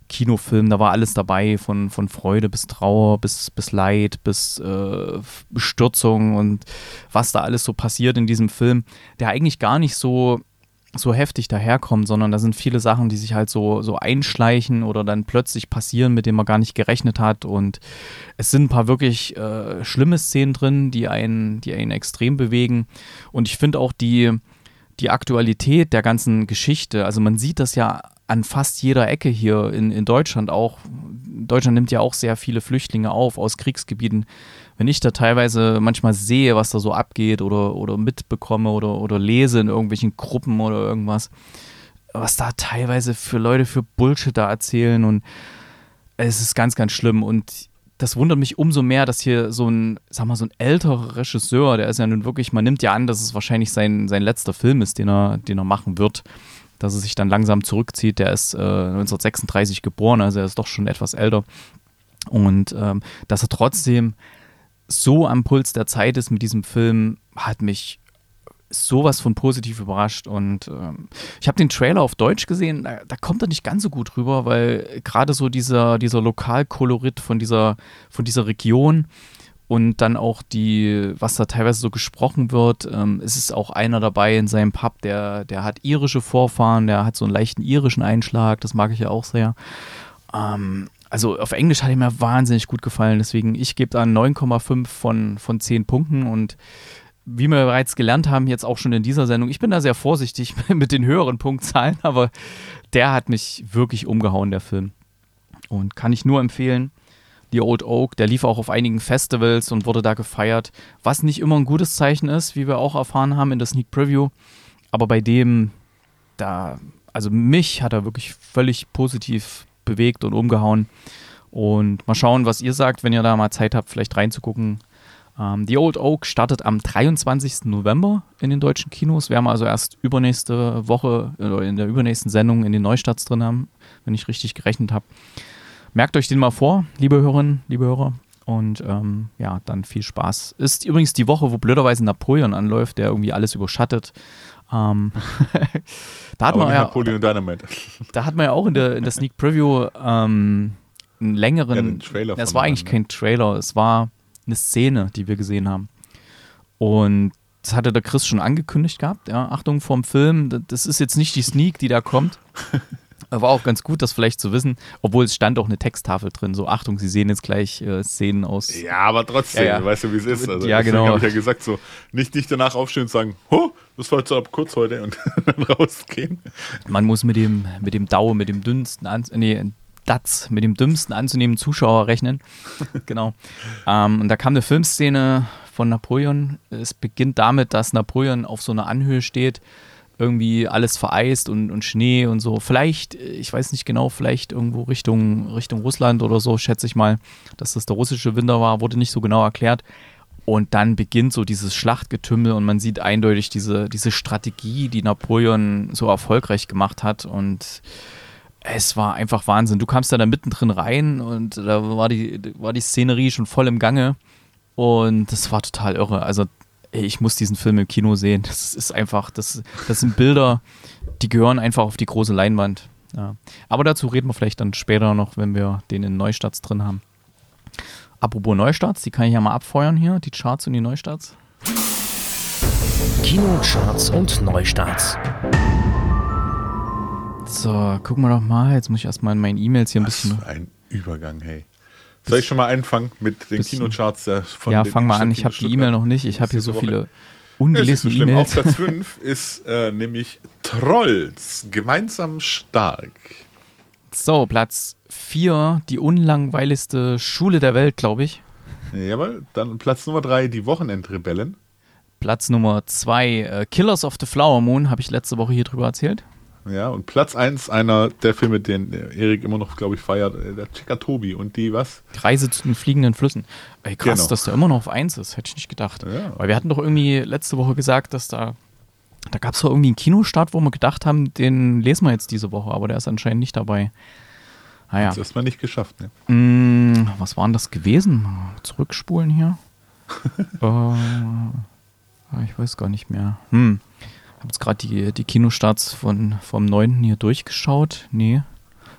Kinofilm, da war alles dabei, von, von Freude bis Trauer, bis, bis Leid, bis äh, Bestürzung und was da alles so passiert in diesem Film, der eigentlich gar nicht so, so heftig daherkommt, sondern da sind viele Sachen, die sich halt so, so einschleichen oder dann plötzlich passieren, mit denen man gar nicht gerechnet hat. Und es sind ein paar wirklich äh, schlimme Szenen drin, die einen, die einen extrem bewegen. Und ich finde auch die, die Aktualität der ganzen Geschichte, also man sieht das ja an fast jeder Ecke hier in, in Deutschland auch. Deutschland nimmt ja auch sehr viele Flüchtlinge auf aus Kriegsgebieten. Wenn ich da teilweise manchmal sehe, was da so abgeht oder, oder mitbekomme oder, oder lese in irgendwelchen Gruppen oder irgendwas, was da teilweise für Leute für Bullshit da erzählen und es ist ganz, ganz schlimm und das wundert mich umso mehr, dass hier so ein, sag mal, so ein älterer Regisseur, der ist ja nun wirklich, man nimmt ja an, dass es wahrscheinlich sein, sein letzter Film ist, den er, den er machen wird dass er sich dann langsam zurückzieht. Der ist äh, 1936 geboren, also er ist doch schon etwas älter. Und ähm, dass er trotzdem so am Puls der Zeit ist mit diesem Film, hat mich sowas von positiv überrascht. Und ähm, ich habe den Trailer auf Deutsch gesehen, da, da, kommt er nicht ganz so gut rüber, weil gerade so dieser, dieser Lokalkolorit von dieser, von dieser Region und dann auch die, was da teilweise so gesprochen wird, ähm, es ist auch einer dabei in seinem Pub, der, der hat irische Vorfahren, der hat so einen leichten irischen Einschlag, das mag ich ja auch sehr. Ähm, also auf Englisch hat er mir wahnsinnig gut gefallen, deswegen ich gebe da 9,5 von, von 10 Punkten und wie wir bereits gelernt haben, jetzt auch schon in dieser Sendung, ich bin da sehr vorsichtig mit den höheren Punktzahlen, aber der hat mich wirklich umgehauen, der Film. Und kann ich nur empfehlen. The Old Oak, der lief auch auf einigen Festivals und wurde da gefeiert, was nicht immer ein gutes Zeichen ist, wie wir auch erfahren haben in der Sneak Preview. Aber bei dem, da, also mich hat er wirklich völlig positiv bewegt und umgehauen. Und mal schauen, was ihr sagt, wenn ihr da mal Zeit habt, vielleicht reinzugucken. Ähm, The Old Oak startet am 23. November in den deutschen Kinos. Werden wir also erst übernächste Woche oder in der übernächsten Sendung in den Neustarts drin haben, wenn ich richtig gerechnet habe. Merkt euch den mal vor, liebe Hörerinnen, liebe Hörer. Und ähm, ja, dann viel Spaß. Ist übrigens die Woche, wo blöderweise Napoleon anläuft, der irgendwie alles überschattet. Ähm, da hat man ja, Napoleon Dynamite. Da hat man ja auch in der, in der Sneak Preview ähm, einen längeren. Ja, Trailer es war eigentlich kein Trailer, es war eine Szene, die wir gesehen haben. Und das hatte der Chris schon angekündigt gehabt. Ja, Achtung vom Film, das ist jetzt nicht die Sneak, die da kommt. War auch ganz gut, das vielleicht zu wissen, obwohl es stand auch eine Texttafel drin. So, Achtung, Sie sehen jetzt gleich äh, Szenen aus. Ja, aber trotzdem, ja, ja. weißt du, wie es ist. Also, ja, genau. habe ich ja gesagt, so, nicht, nicht danach aufstehen und sagen, oh, das war jetzt ab kurz heute und dann rausgehen. Man muss mit dem, mit dem Dau, mit dem dünnsten, an, nee, Datz, mit dem dümmsten anzunehmen Zuschauer rechnen. genau. Ähm, und da kam eine Filmszene von Napoleon. Es beginnt damit, dass Napoleon auf so einer Anhöhe steht irgendwie alles vereist und, und Schnee und so. Vielleicht, ich weiß nicht genau, vielleicht irgendwo Richtung, Richtung Russland oder so, schätze ich mal, dass das der russische Winter war, wurde nicht so genau erklärt. Und dann beginnt so dieses Schlachtgetümmel und man sieht eindeutig diese, diese Strategie, die Napoleon so erfolgreich gemacht hat. Und es war einfach Wahnsinn. Du kamst da, da mittendrin rein und da war die, war die Szenerie schon voll im Gange. Und das war total irre. Also ey, ich muss diesen Film im Kino sehen. Das ist einfach, das, das sind Bilder, die gehören einfach auf die große Leinwand. Ja. Aber dazu reden wir vielleicht dann später noch, wenn wir den in Neustarts drin haben. Apropos Neustarts, die kann ich ja mal abfeuern hier, die Charts und die Neustarts. Kinocharts und Neustarts. So, gucken wir doch mal. Jetzt muss ich erstmal in meinen E-Mails hier ein Was bisschen. für ein Übergang, hey. Soll ich schon mal anfangen mit den bisschen- Kinocharts von Ja, fang mal an. Ich habe die E-Mail noch nicht. Ich habe hier so viele ungelesene. Auf E-Mails. Platz 5 ist äh, nämlich Trolls, gemeinsam stark. So, Platz 4, die unlangweiligste Schule der Welt, glaube ich. Jawohl, dann Platz Nummer 3, die Wochenendrebellen. Platz Nummer 2, äh, Killers of the Flower Moon, habe ich letzte Woche hier drüber erzählt. Ja, und Platz 1 einer der Filme, den Erik immer noch, glaube ich, feiert, äh, der Chica Tobi und die was? Die Reise zu den fliegenden Flüssen. Ey, krass, Genau. dass der immer noch auf 1 ist. Hätte ich nicht gedacht. Ja. Weil wir hatten doch irgendwie letzte Woche gesagt, dass da. Da gab es doch irgendwie einen Kinostart, wo wir gedacht haben, den lesen wir jetzt diese Woche, aber der ist anscheinend nicht dabei. Naja. Das erstmal nicht geschafft, ne? Mm, was war denn das gewesen? Zurückspulen hier. äh, ah, ich weiß gar nicht mehr. Hm. Ich habe jetzt gerade die, die Kinostarts von, vom 9. hier durchgeschaut. Nee.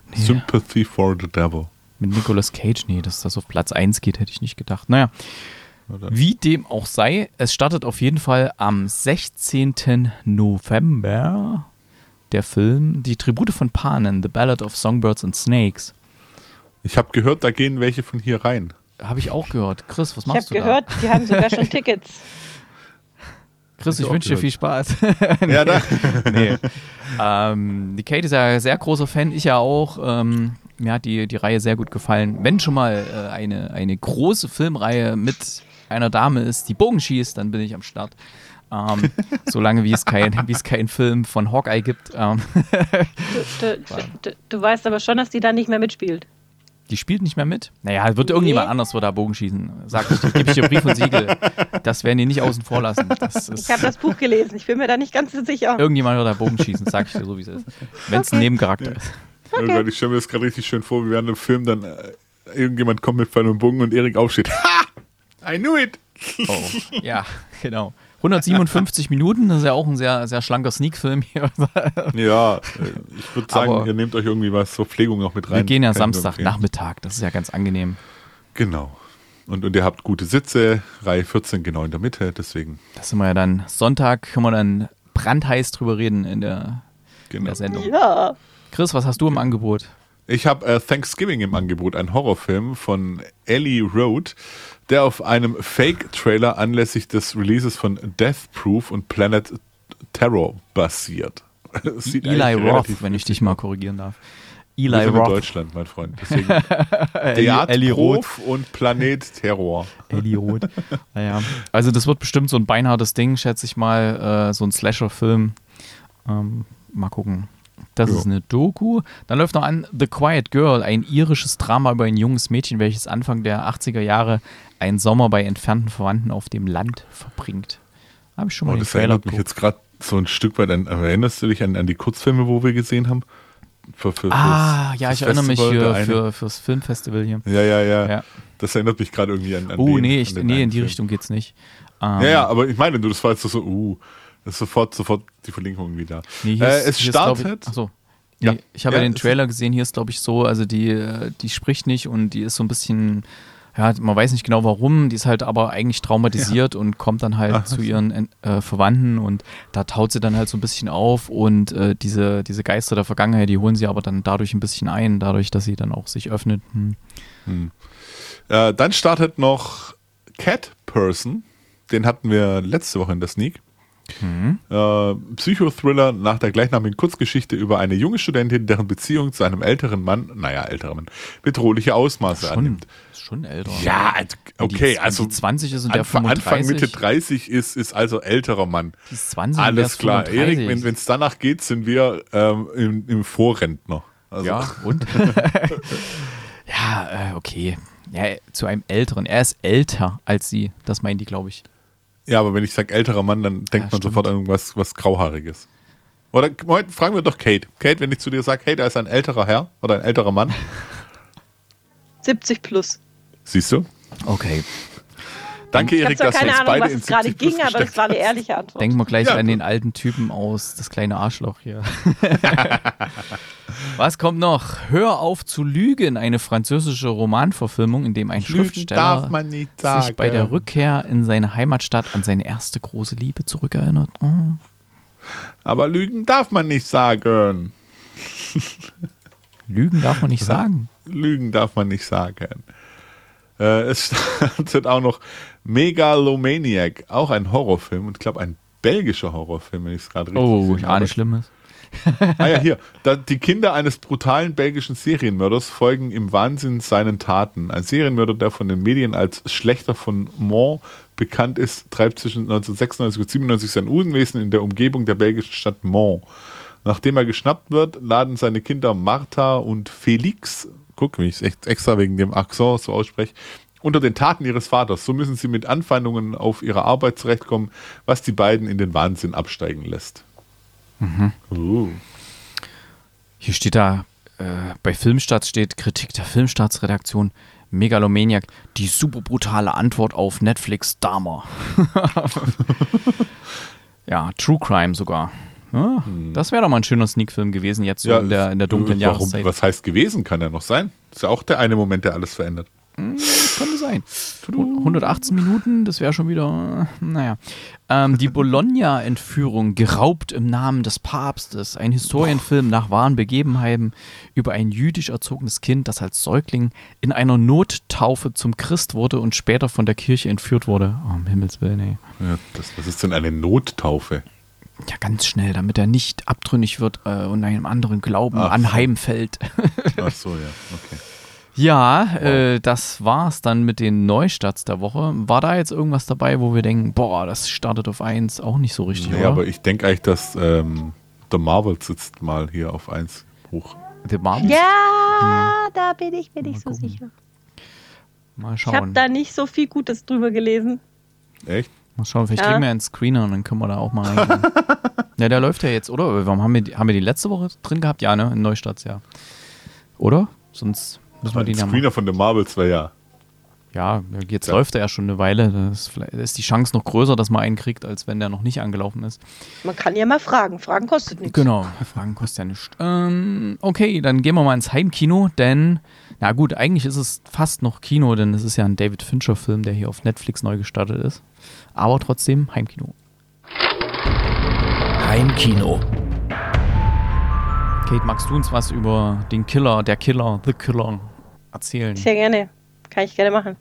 nee. Sympathy for the Devil. Mit Nicolas Cage, nee, dass das auf Platz 1 geht, hätte ich nicht gedacht. Naja, Oder? wie dem auch sei, es startet auf jeden Fall am 16. November der Film Die Tribute von Panen, The Ballad of Songbirds and Snakes. Ich habe gehört, da gehen welche von hier rein. Habe ich auch gehört. Chris, was Ich habe machst du gehört, die haben sogar schon Tickets. Chris, ich wünsche dir viel Spaß. Ja, da. nee. ähm, die Kate ist ja ein sehr großer Fan, ich ja auch. Ähm, mir hat die, die Reihe sehr gut gefallen. Wenn schon mal äh, eine, eine große Filmreihe mit einer Dame ist, die Bogen schießt, dann bin ich am Start. Ähm, solange wie es kein, wie es keinen Film von Hawkeye gibt. Ähm, Du, du, du, du weißt aber schon, dass die da nicht mehr mitspielt. Die spielt nicht mehr mit. Naja, wird Nee. irgendjemand anders wird da Bogen schießen. Sag ich dir, gebe ich dir Brief und Siegel. Das werden die nicht außen vor lassen. Das ist, Ich habe das Buch gelesen, ich bin mir da nicht ganz so sicher. irgendjemand wird da Bogen schießen, sag ich dir so, wie es ist. Wenn es ein Nebencharakter ist. Oh Gott, ich stelle mir das gerade richtig schön vor, wie während dem Film dann äh, irgendjemand kommt mit Pfeil und Bogen und Erik aufsteht. Ha! I knew it! Oh, ja, genau. 157 Minuten, das ist ja auch ein sehr, sehr schlanker Sneak-Film hier. Ja, äh, ich würde sagen, Aber- ihr nehmt euch irgendwie was zur Pflegung noch mit rein. Wir gehen ja Samstagnachmittag, das ist ja ganz angenehm. Genau. Und, und ihr habt gute Sitze, Reihe 14 genau in der Mitte, deswegen. Da sind wir ja dann Sonntag, können wir dann brandheiß drüber reden in der, in Genau. der Sendung. Ja, Chris, was hast du im Angebot? Ich habe äh, Thanksgiving im Angebot, ein Horrorfilm von Ellie Road, der auf einem Fake-Trailer anlässlich des Releases von Death Proof und Planet Terror basiert. Eli Roth, wenn ich dich mal korrigieren darf. Wir Eli sind in Roth. Deutschland, mein Freund. Deswegen Ellie Roth. Und Planet Terror. Ellie Roth. Naja. Also das wird bestimmt so ein beinhartes Ding, schätze ich mal. Äh, so ein Slasher-Film. Ähm, mal gucken. Das Ja. ist eine Doku. Dann läuft noch an The Quiet Girl, ein irisches Drama über ein junges Mädchen, welches Anfang der 80er Jahre einen Sommer bei entfernten Verwandten auf dem Land verbringt. Habe ich schon mal Oh, den das Trailer erinnert mich jetzt gerade so ein Stück weit an, erinnerst du dich an, an die Kurzfilme, wo wir gesehen haben? Für, für, Ah, fürs- ja, fürs ich erinnere mich Festival, für, fürs Filmfestival hier. Ja, ja, ja, Ja. Das erinnert mich gerade irgendwie an, an Oh, den, nee, ich, nee, in die Film. Richtung geht's nicht. Ähm, Ja, ja, aber ich meine, du, das war jetzt so, uh, ist sofort, sofort die Verlinkung wieder. Nee, hier äh, ist, es hier ist, startet. Ich, achso. Ja. Nee, ich habe ja, Ja, den Trailer gesehen, hier ist, glaube ich, so, also die, äh, die spricht nicht und die ist so ein bisschen, ja, man weiß nicht genau warum, die ist halt aber eigentlich traumatisiert und kommt dann halt Ach, zu so. ihren äh, Verwandten und da taut sie dann halt so ein bisschen auf und äh, diese, diese Geister der Vergangenheit, die holen sie aber dann dadurch ein bisschen ein, dadurch, dass sie dann auch sich öffnet. Hm. Äh, dann startet noch Cat Person. Den hatten wir letzte Woche in der Sneak. Äh, Psychothriller nach der gleichnamigen Kurzgeschichte über eine junge Studentin, deren Beziehung zu einem älteren Mann, naja, älterer Mann, bedrohliche Ausmaße Schon, annimmt. ist schon älter. Ja, also, die- okay, wenn also die 20 ist und der Anfang, 35. Anfang Mitte 30 ist, ist also älterer Mann. Die ist 20 und der Alles klar. 35. Erik, wenn es danach geht, sind wir ähm, im, im Vorrentner. Also, Ja, und? ja, äh, okay. Ja, zu einem Älteren. Er ist älter als sie. Das meinen die, glaube ich. Ja, aber wenn ich sage älterer Mann, dann denkt Ja, man stimmt. sofort an irgendwas was Grauhaariges. Oder fragen wir doch Kate. Kate, wenn ich zu dir sage, hey, da ist ein älterer Herr oder ein älterer Mann, 70 plus. siehst du? Okay. Danke, Ich habe Erik, zwar dass wir keine uns Ahnung, beide was gerade 70 plus ging, aber das war eine ehrliche Antwort. Denken wir gleich Ja, an den alten Typen aus Das kleine Arschloch hier. Was kommt noch? Hör auf zu lügen, eine französische Romanverfilmung, in dem ein Lügen Schriftsteller darf man nicht sagen. sich bei der Rückkehr in seine Heimatstadt an seine erste große Liebe zurückerinnert. Oh. Aber Lügen darf man nicht sagen. Lügen darf man nicht sagen. Lügen darf man nicht sagen. Äh, es startet auch noch Megalomaniac, auch ein Horrorfilm und ich glaube ein belgischer Horrorfilm, wenn ich es gerade richtig Oh, gesehen ich ahne Schlimmes. Ah ja, hier. Da, die Kinder eines brutalen belgischen Serienmörders folgen im Wahnsinn seinen Taten. Ein Serienmörder, der von den Medien als Schlechter von Mont bekannt ist, treibt zwischen 1996 und 97 sein Unwesen in der Umgebung der belgischen Stadt Mont. Nachdem er geschnappt wird, laden seine Kinder Martha und Felix, guck, wie ich es extra wegen dem Akzent so ausspreche, unter den Taten ihres Vaters. So müssen sie mit Anfeindungen auf ihre Arbeit zurechtkommen, was die beiden in den Wahnsinn absteigen lässt. Uh. Hier steht da, äh, bei Filmstarts steht Kritik der Filmstartsredaktion Megalomaniac, die super brutale Antwort auf Netflix Dahmer. ja, True Crime sogar. Ja, Das wäre doch mal ein schöner Sneak-Film gewesen, jetzt so in, der, in der dunklen warum, Jahreszeit. Was heißt gewesen, kann ja noch sein. Ist ja auch der eine Moment, der alles verändert. Könnte sein. 118 Minuten, das wäre schon wieder, äh, naja. Ähm, die Bologna-Entführung, geraubt im Namen des Papstes. Ein Historienfilm nach wahren Begebenheiten über ein jüdisch erzogenes Kind, das als Säugling in einer Nottaufe zum Christ wurde und später von der Kirche entführt wurde. Oh, um Himmels Willen, ey. Ja, das, was ist denn eine Nottaufe? Ja, ganz schnell, damit er nicht abtrünnig wird äh, und einem anderen Glauben Ach anheimfällt. Ach so, ja, okay. Ja, äh, das war's dann mit den Neustarts der Woche. War da jetzt irgendwas dabei, wo wir denken, boah, das startet auf eins auch nicht so richtig, Nee, oder? aber ich denke eigentlich, dass ähm, The Marvel sitzt mal hier auf 1 hoch. The Marvels? Ja, da bin ich mir nicht so gucken. sicher. Mal Ich habe schauen. da nicht so viel Gutes drüber gelesen. Echt? Mal schauen, vielleicht Ja. kriegen wir einen Screener und dann können wir da auch mal reingehen. ja, der läuft ja jetzt, oder? Warum haben wir, die- haben wir die letzte Woche drin gehabt? Ja, ne? In Neustarts, ja. Oder? Sonst müssen wir den ja. Screener von The Marvels wäre ja. Ja, jetzt Ja. läuft er ja schon eine Weile. Da ist, ist die Chance noch größer, dass man einen kriegt, als wenn der noch nicht angelaufen ist. Man kann ja mal fragen. Fragen kostet nichts. Genau, Fragen kostet ja nichts. Ähm, okay, dann gehen wir mal ins Heimkino, denn, na gut, eigentlich ist es fast noch Kino, denn es ist ja ein David Fincher-Film, der hier auf Netflix neu gestartet ist. Aber trotzdem Heimkino. Heimkino. Kate, magst du uns was über den Killer, der Killer, The Killer erzählen? Sehr gerne. Kann ich gerne machen.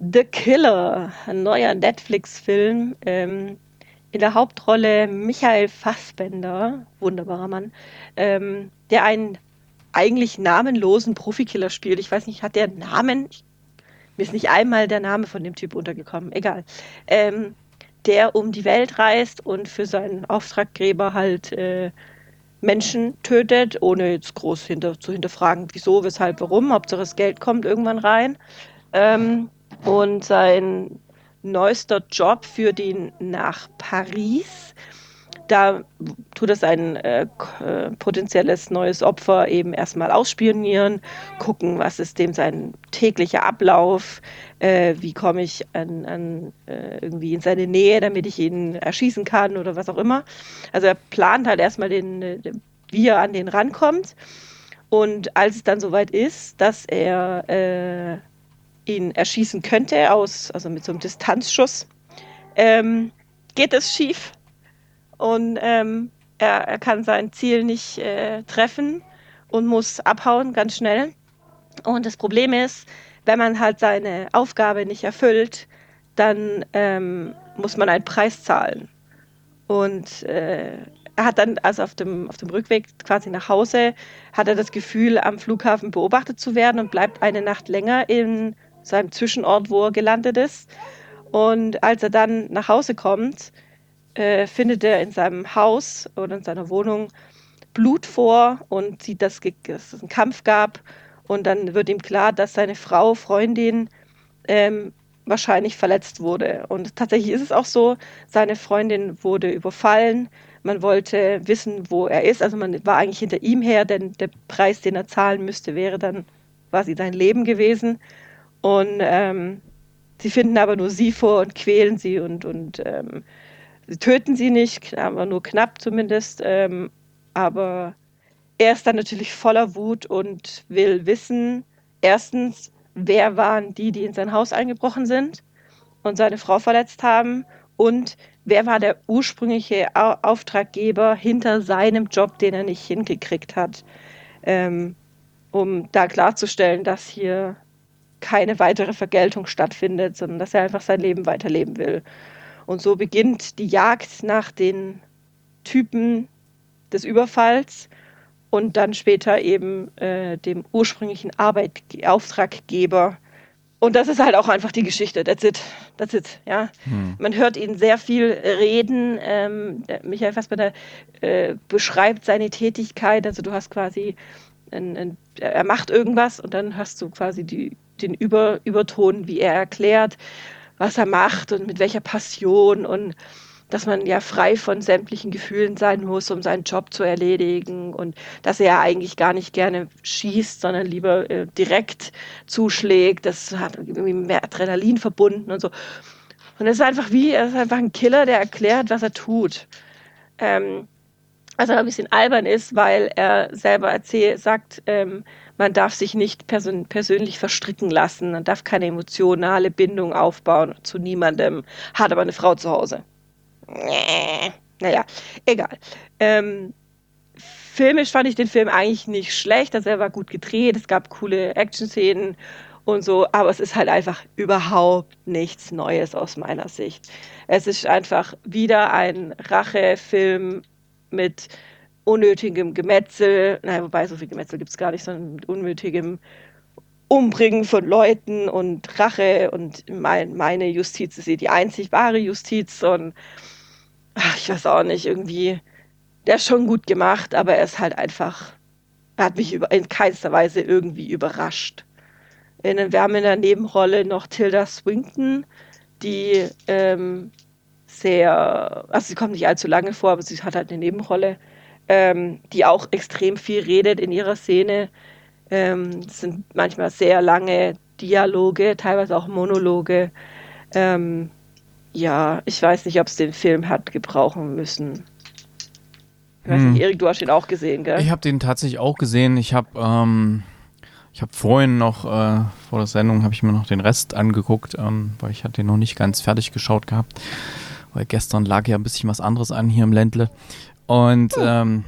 The Killer, ein neuer Netflix-Film. Ähm, in der Hauptrolle Michael Fassbender, wunderbarer Mann, ähm, der einen eigentlich namenlosen Profikiller spielt. Ich weiß nicht, hat der Namen? Mir ist nicht einmal der Name von dem Typ untergekommen. Egal. Ähm, der um die Welt reist und für seinen Auftraggeber halt äh, Menschen tötet, ohne jetzt groß hinter, zu hinterfragen, wieso, weshalb, warum. Hauptsache das Geld kommt irgendwann rein. Ähm, und sein neuester Job führt ihn nach Paris. Da tut er sein äh, äh, potenzielles neues Opfer eben erstmal ausspionieren, gucken, was ist dem sein täglicher Ablauf, äh, wie komme ich an, an äh, irgendwie in seine Nähe, damit ich ihn erschießen kann oder was auch immer. Also er plant halt erstmal den, äh, den wie er an den rankommt. Und als es dann soweit ist, dass er äh, ihn erschießen könnte, aus, also mit so einem Distanzschuss, ähm, geht es schief. Und ähm, er, er kann sein Ziel nicht äh, treffen und muss abhauen ganz schnell. Und das Problem ist, wenn man halt seine Aufgabe nicht erfüllt, dann ähm, muss man einen Preis zahlen. Und äh, er hat dann, also auf dem, auf dem Rückweg quasi nach Hause, hat er das Gefühl, am Flughafen beobachtet zu werden und bleibt eine Nacht länger in seinem Zwischenort, wo er gelandet ist. Und als er dann nach Hause kommt, äh, findet er in seinem Haus oder in seiner Wohnung Blut vor und sieht, dass, es einen Kampf gab. Und dann wird ihm klar, dass seine Frau, Freundin, ähm, wahrscheinlich verletzt wurde. Und tatsächlich ist es auch so, seine Freundin wurde überfallen. Man wollte wissen, wo er ist. Also man war eigentlich hinter ihm her, denn der Preis, den er zahlen müsste, wäre dann quasi sein Leben gewesen. Und ähm, sie finden aber nur sie vor und quälen sie und, und ähm, sie töten sie nicht, aber nur knapp zumindest. Ähm, aber er ist dann natürlich voller Wut und will wissen, erstens, wer waren die, die in sein Haus eingebrochen sind und seine Frau verletzt haben und wer war der ursprüngliche Auftraggeber hinter seinem Job, den er nicht hingekriegt hat, ähm, um da klarzustellen, dass hier keine weitere Vergeltung stattfindet, sondern dass er einfach sein Leben weiterleben will. Und so beginnt die Jagd nach den Typen des Überfalls und dann später eben äh, dem ursprünglichen Arbeit Auftraggeber. Und das ist halt auch einfach die Geschichte. That's it. That's it. Ja. Hm. Man hört ihn sehr viel reden. Ähm, Michael Fassbender äh, beschreibt seine Tätigkeit. Also du hast quasi, ein, ein, er macht irgendwas und dann hast du quasi die, den Über, Überton, wie er erklärt, was er macht und mit welcher Passion und dass man ja frei von sämtlichen Gefühlen sein muss, um seinen Job zu erledigen und dass er eigentlich gar nicht gerne schießt, sondern lieber äh, direkt zuschlägt. Das hat irgendwie mehr Adrenalin verbunden und so. Und es ist einfach wie, er ist einfach ein Killer, der erklärt, was er tut. Ähm, was aber ein bisschen albern ist, weil er selber erzählt, sagt, ähm, man darf sich nicht person persönlich verstricken lassen, man darf keine emotionale Bindung aufbauen zu niemandem, hat aber eine Frau zu Hause. Naja, egal. Ähm, filmisch fand ich den Film eigentlich nicht schlecht. Also er war gut gedreht, es gab coole Action-Szenen und so, aber es ist halt einfach überhaupt nichts Neues aus meiner Sicht. Es ist einfach wieder ein Rachefilm mit unnötigem Gemetzel, naja, wobei so viel Gemetzel gibt es gar nicht, sondern mit unnötigem Umbringen von Leuten und Rache. Und mein, meine Justiz ist eh die einzig wahre Justiz. Und ach, ich weiß auch nicht, irgendwie, der ist schon gut gemacht, aber er ist halt einfach, er hat mich in keinster Weise irgendwie überrascht. In, wir haben in der Nebenrolle noch Tilda Swinton, die ähm, sehr, also sie kommt nicht allzu lange vor, aber sie hat halt eine Nebenrolle, ähm, die auch extrem viel redet in ihrer Szene. Ähm, es sind manchmal sehr lange Dialoge, teilweise auch Monologe. Ähm, ja, ich weiß nicht, ob es den Film hat gebrauchen müssen. Ich weiß nicht, hm. Erik, du hast ihn auch gesehen, gell? Ich habe den tatsächlich auch gesehen. Ich habe ähm, ich vorhin noch äh, vor der Sendung habe ich mir noch den Rest angeguckt, ähm, weil ich hatte den noch nicht ganz fertig geschaut gehabt, weil gestern lag ja ein bisschen was anderes an hier im Ländle und oh. ähm,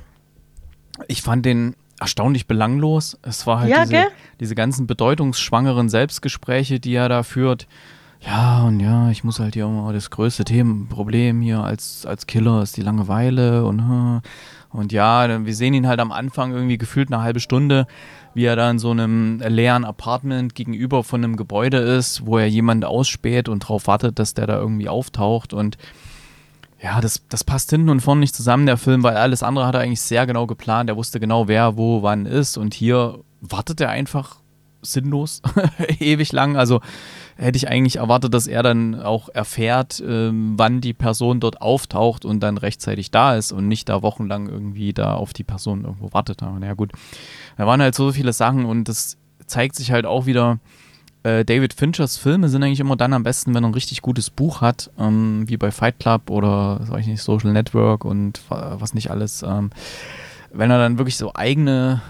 ich fand den erstaunlich belanglos. Es war halt ja, diese, diese ganzen bedeutungsschwangeren Selbstgespräche, die er da führt ja, und ja, ich muss halt hier immer das größte Themenproblem hier als, als Killer ist die Langeweile und, und ja, wir sehen ihn halt am Anfang irgendwie gefühlt eine halbe Stunde, wie er da in so einem leeren Apartment gegenüber von einem Gebäude ist, wo er jemanden ausspäht und darauf wartet, dass der da irgendwie auftaucht. Und ja, das, das passt hinten und vorne nicht zusammen, der Film, weil alles andere hat er eigentlich sehr genau geplant. Er wusste genau, wer wo wann ist. Und hier wartet er einfach sinnlos ewig lang. Also hätte ich eigentlich erwartet, dass er dann auch erfährt, ähm, wann die Person dort auftaucht und dann rechtzeitig da ist und nicht da wochenlang irgendwie da auf die Person irgendwo wartet. Aber naja, gut. Da waren halt so viele Sachen und das zeigt sich halt auch wieder. Äh, David Finchers Filme sind eigentlich immer dann am besten, wenn er ein richtig gutes Buch hat, ähm, wie bei Fight Club oder sag ich nicht, Social Network und was nicht alles. Ähm, wenn er dann wirklich so eigene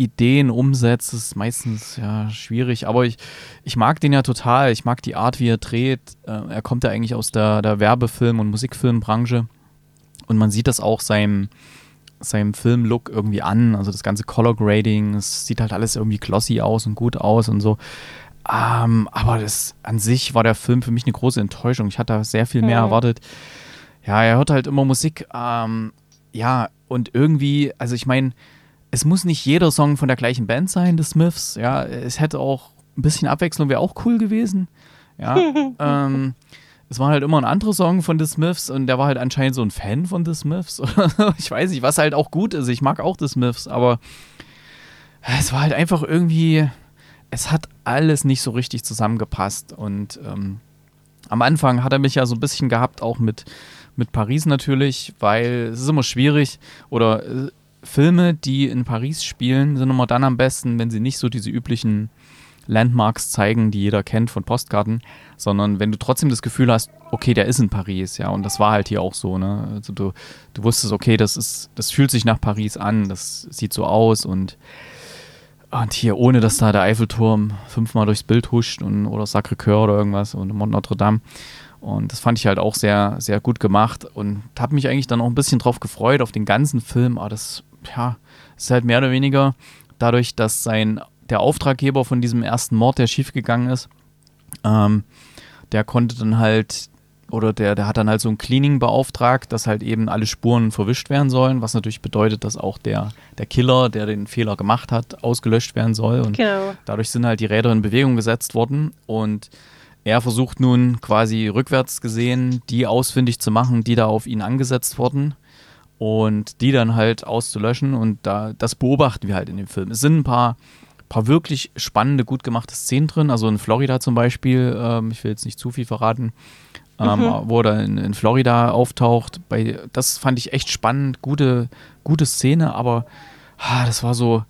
Ideen umsetzt, ist meistens ja schwierig. Aber ich, ich mag den ja total. Ich mag die Art, wie er dreht. Äh, er kommt ja eigentlich aus der, der Werbefilm- und Musikfilmbranche. Und man sieht das auch seinem, seinem Filmlook irgendwie an. Also das ganze Color Grading, es sieht halt alles irgendwie glossy aus und gut aus und so. Ähm, aber das an sich war der Film für mich eine große Enttäuschung. Ich hatte sehr viel mehr mhm. erwartet. ja, er hört halt immer Musik. Ähm, ja, und irgendwie, also ich meine, es muss nicht jeder Song von der gleichen Band sein, The Smiths. Ja, es hätte auch ein bisschen Abwechslung, wäre auch cool gewesen. Ja, ähm, es war halt immer ein anderer Song von The Smiths und der war halt anscheinend so ein Fan von The Smiths. ich weiß nicht, was halt auch gut ist. Ich mag auch The Smiths, aber es war halt einfach irgendwie, es hat alles nicht so richtig zusammengepasst. Und ähm, am Anfang hat er mich ja so ein bisschen gehabt, auch mit, mit Paris natürlich, weil es ist immer schwierig oder äh, Filme, die in Paris spielen, sind immer dann am besten, wenn sie nicht so diese üblichen Landmarks zeigen, die jeder kennt von Postkarten, sondern wenn du trotzdem das Gefühl hast, okay, der ist in Paris, ja, und das war halt hier auch so, ne? Also du, du wusstest, okay, das ist, das fühlt sich nach Paris an, das sieht so aus und, und hier, ohne dass da der Eiffelturm fünfmal durchs Bild huscht und, oder Sacré-Cœur oder irgendwas und Mont Notre Dame. Und das fand ich halt auch sehr, sehr gut gemacht und habe mich eigentlich dann auch ein bisschen drauf gefreut, auf den ganzen Film. Aber das, ja, ist halt mehr oder weniger dadurch, dass sein der Auftraggeber von diesem ersten Mord, der schiefgegangen ist, ähm, der konnte dann halt, oder der, der hat dann halt so ein Cleaning beauftragt, dass halt eben alle Spuren verwischt werden sollen, was natürlich bedeutet, dass auch der, der Killer, der den Fehler gemacht hat, ausgelöscht werden soll. Und Genau. dadurch sind halt die Räder in Bewegung gesetzt worden und er versucht nun quasi rückwärts gesehen, die ausfindig zu machen, die da auf ihn angesetzt wurden und die dann halt auszulöschen und da das beobachten wir halt in dem Film. Es sind ein paar paar wirklich spannende, gut gemachte Szenen drin. Also in Florida zum Beispiel, ähm, ich will jetzt nicht zu viel verraten, ähm, wo er in, in Florida auftaucht. Bei, das fand ich echt spannend, gute, gute Szene, aber ah, das war so,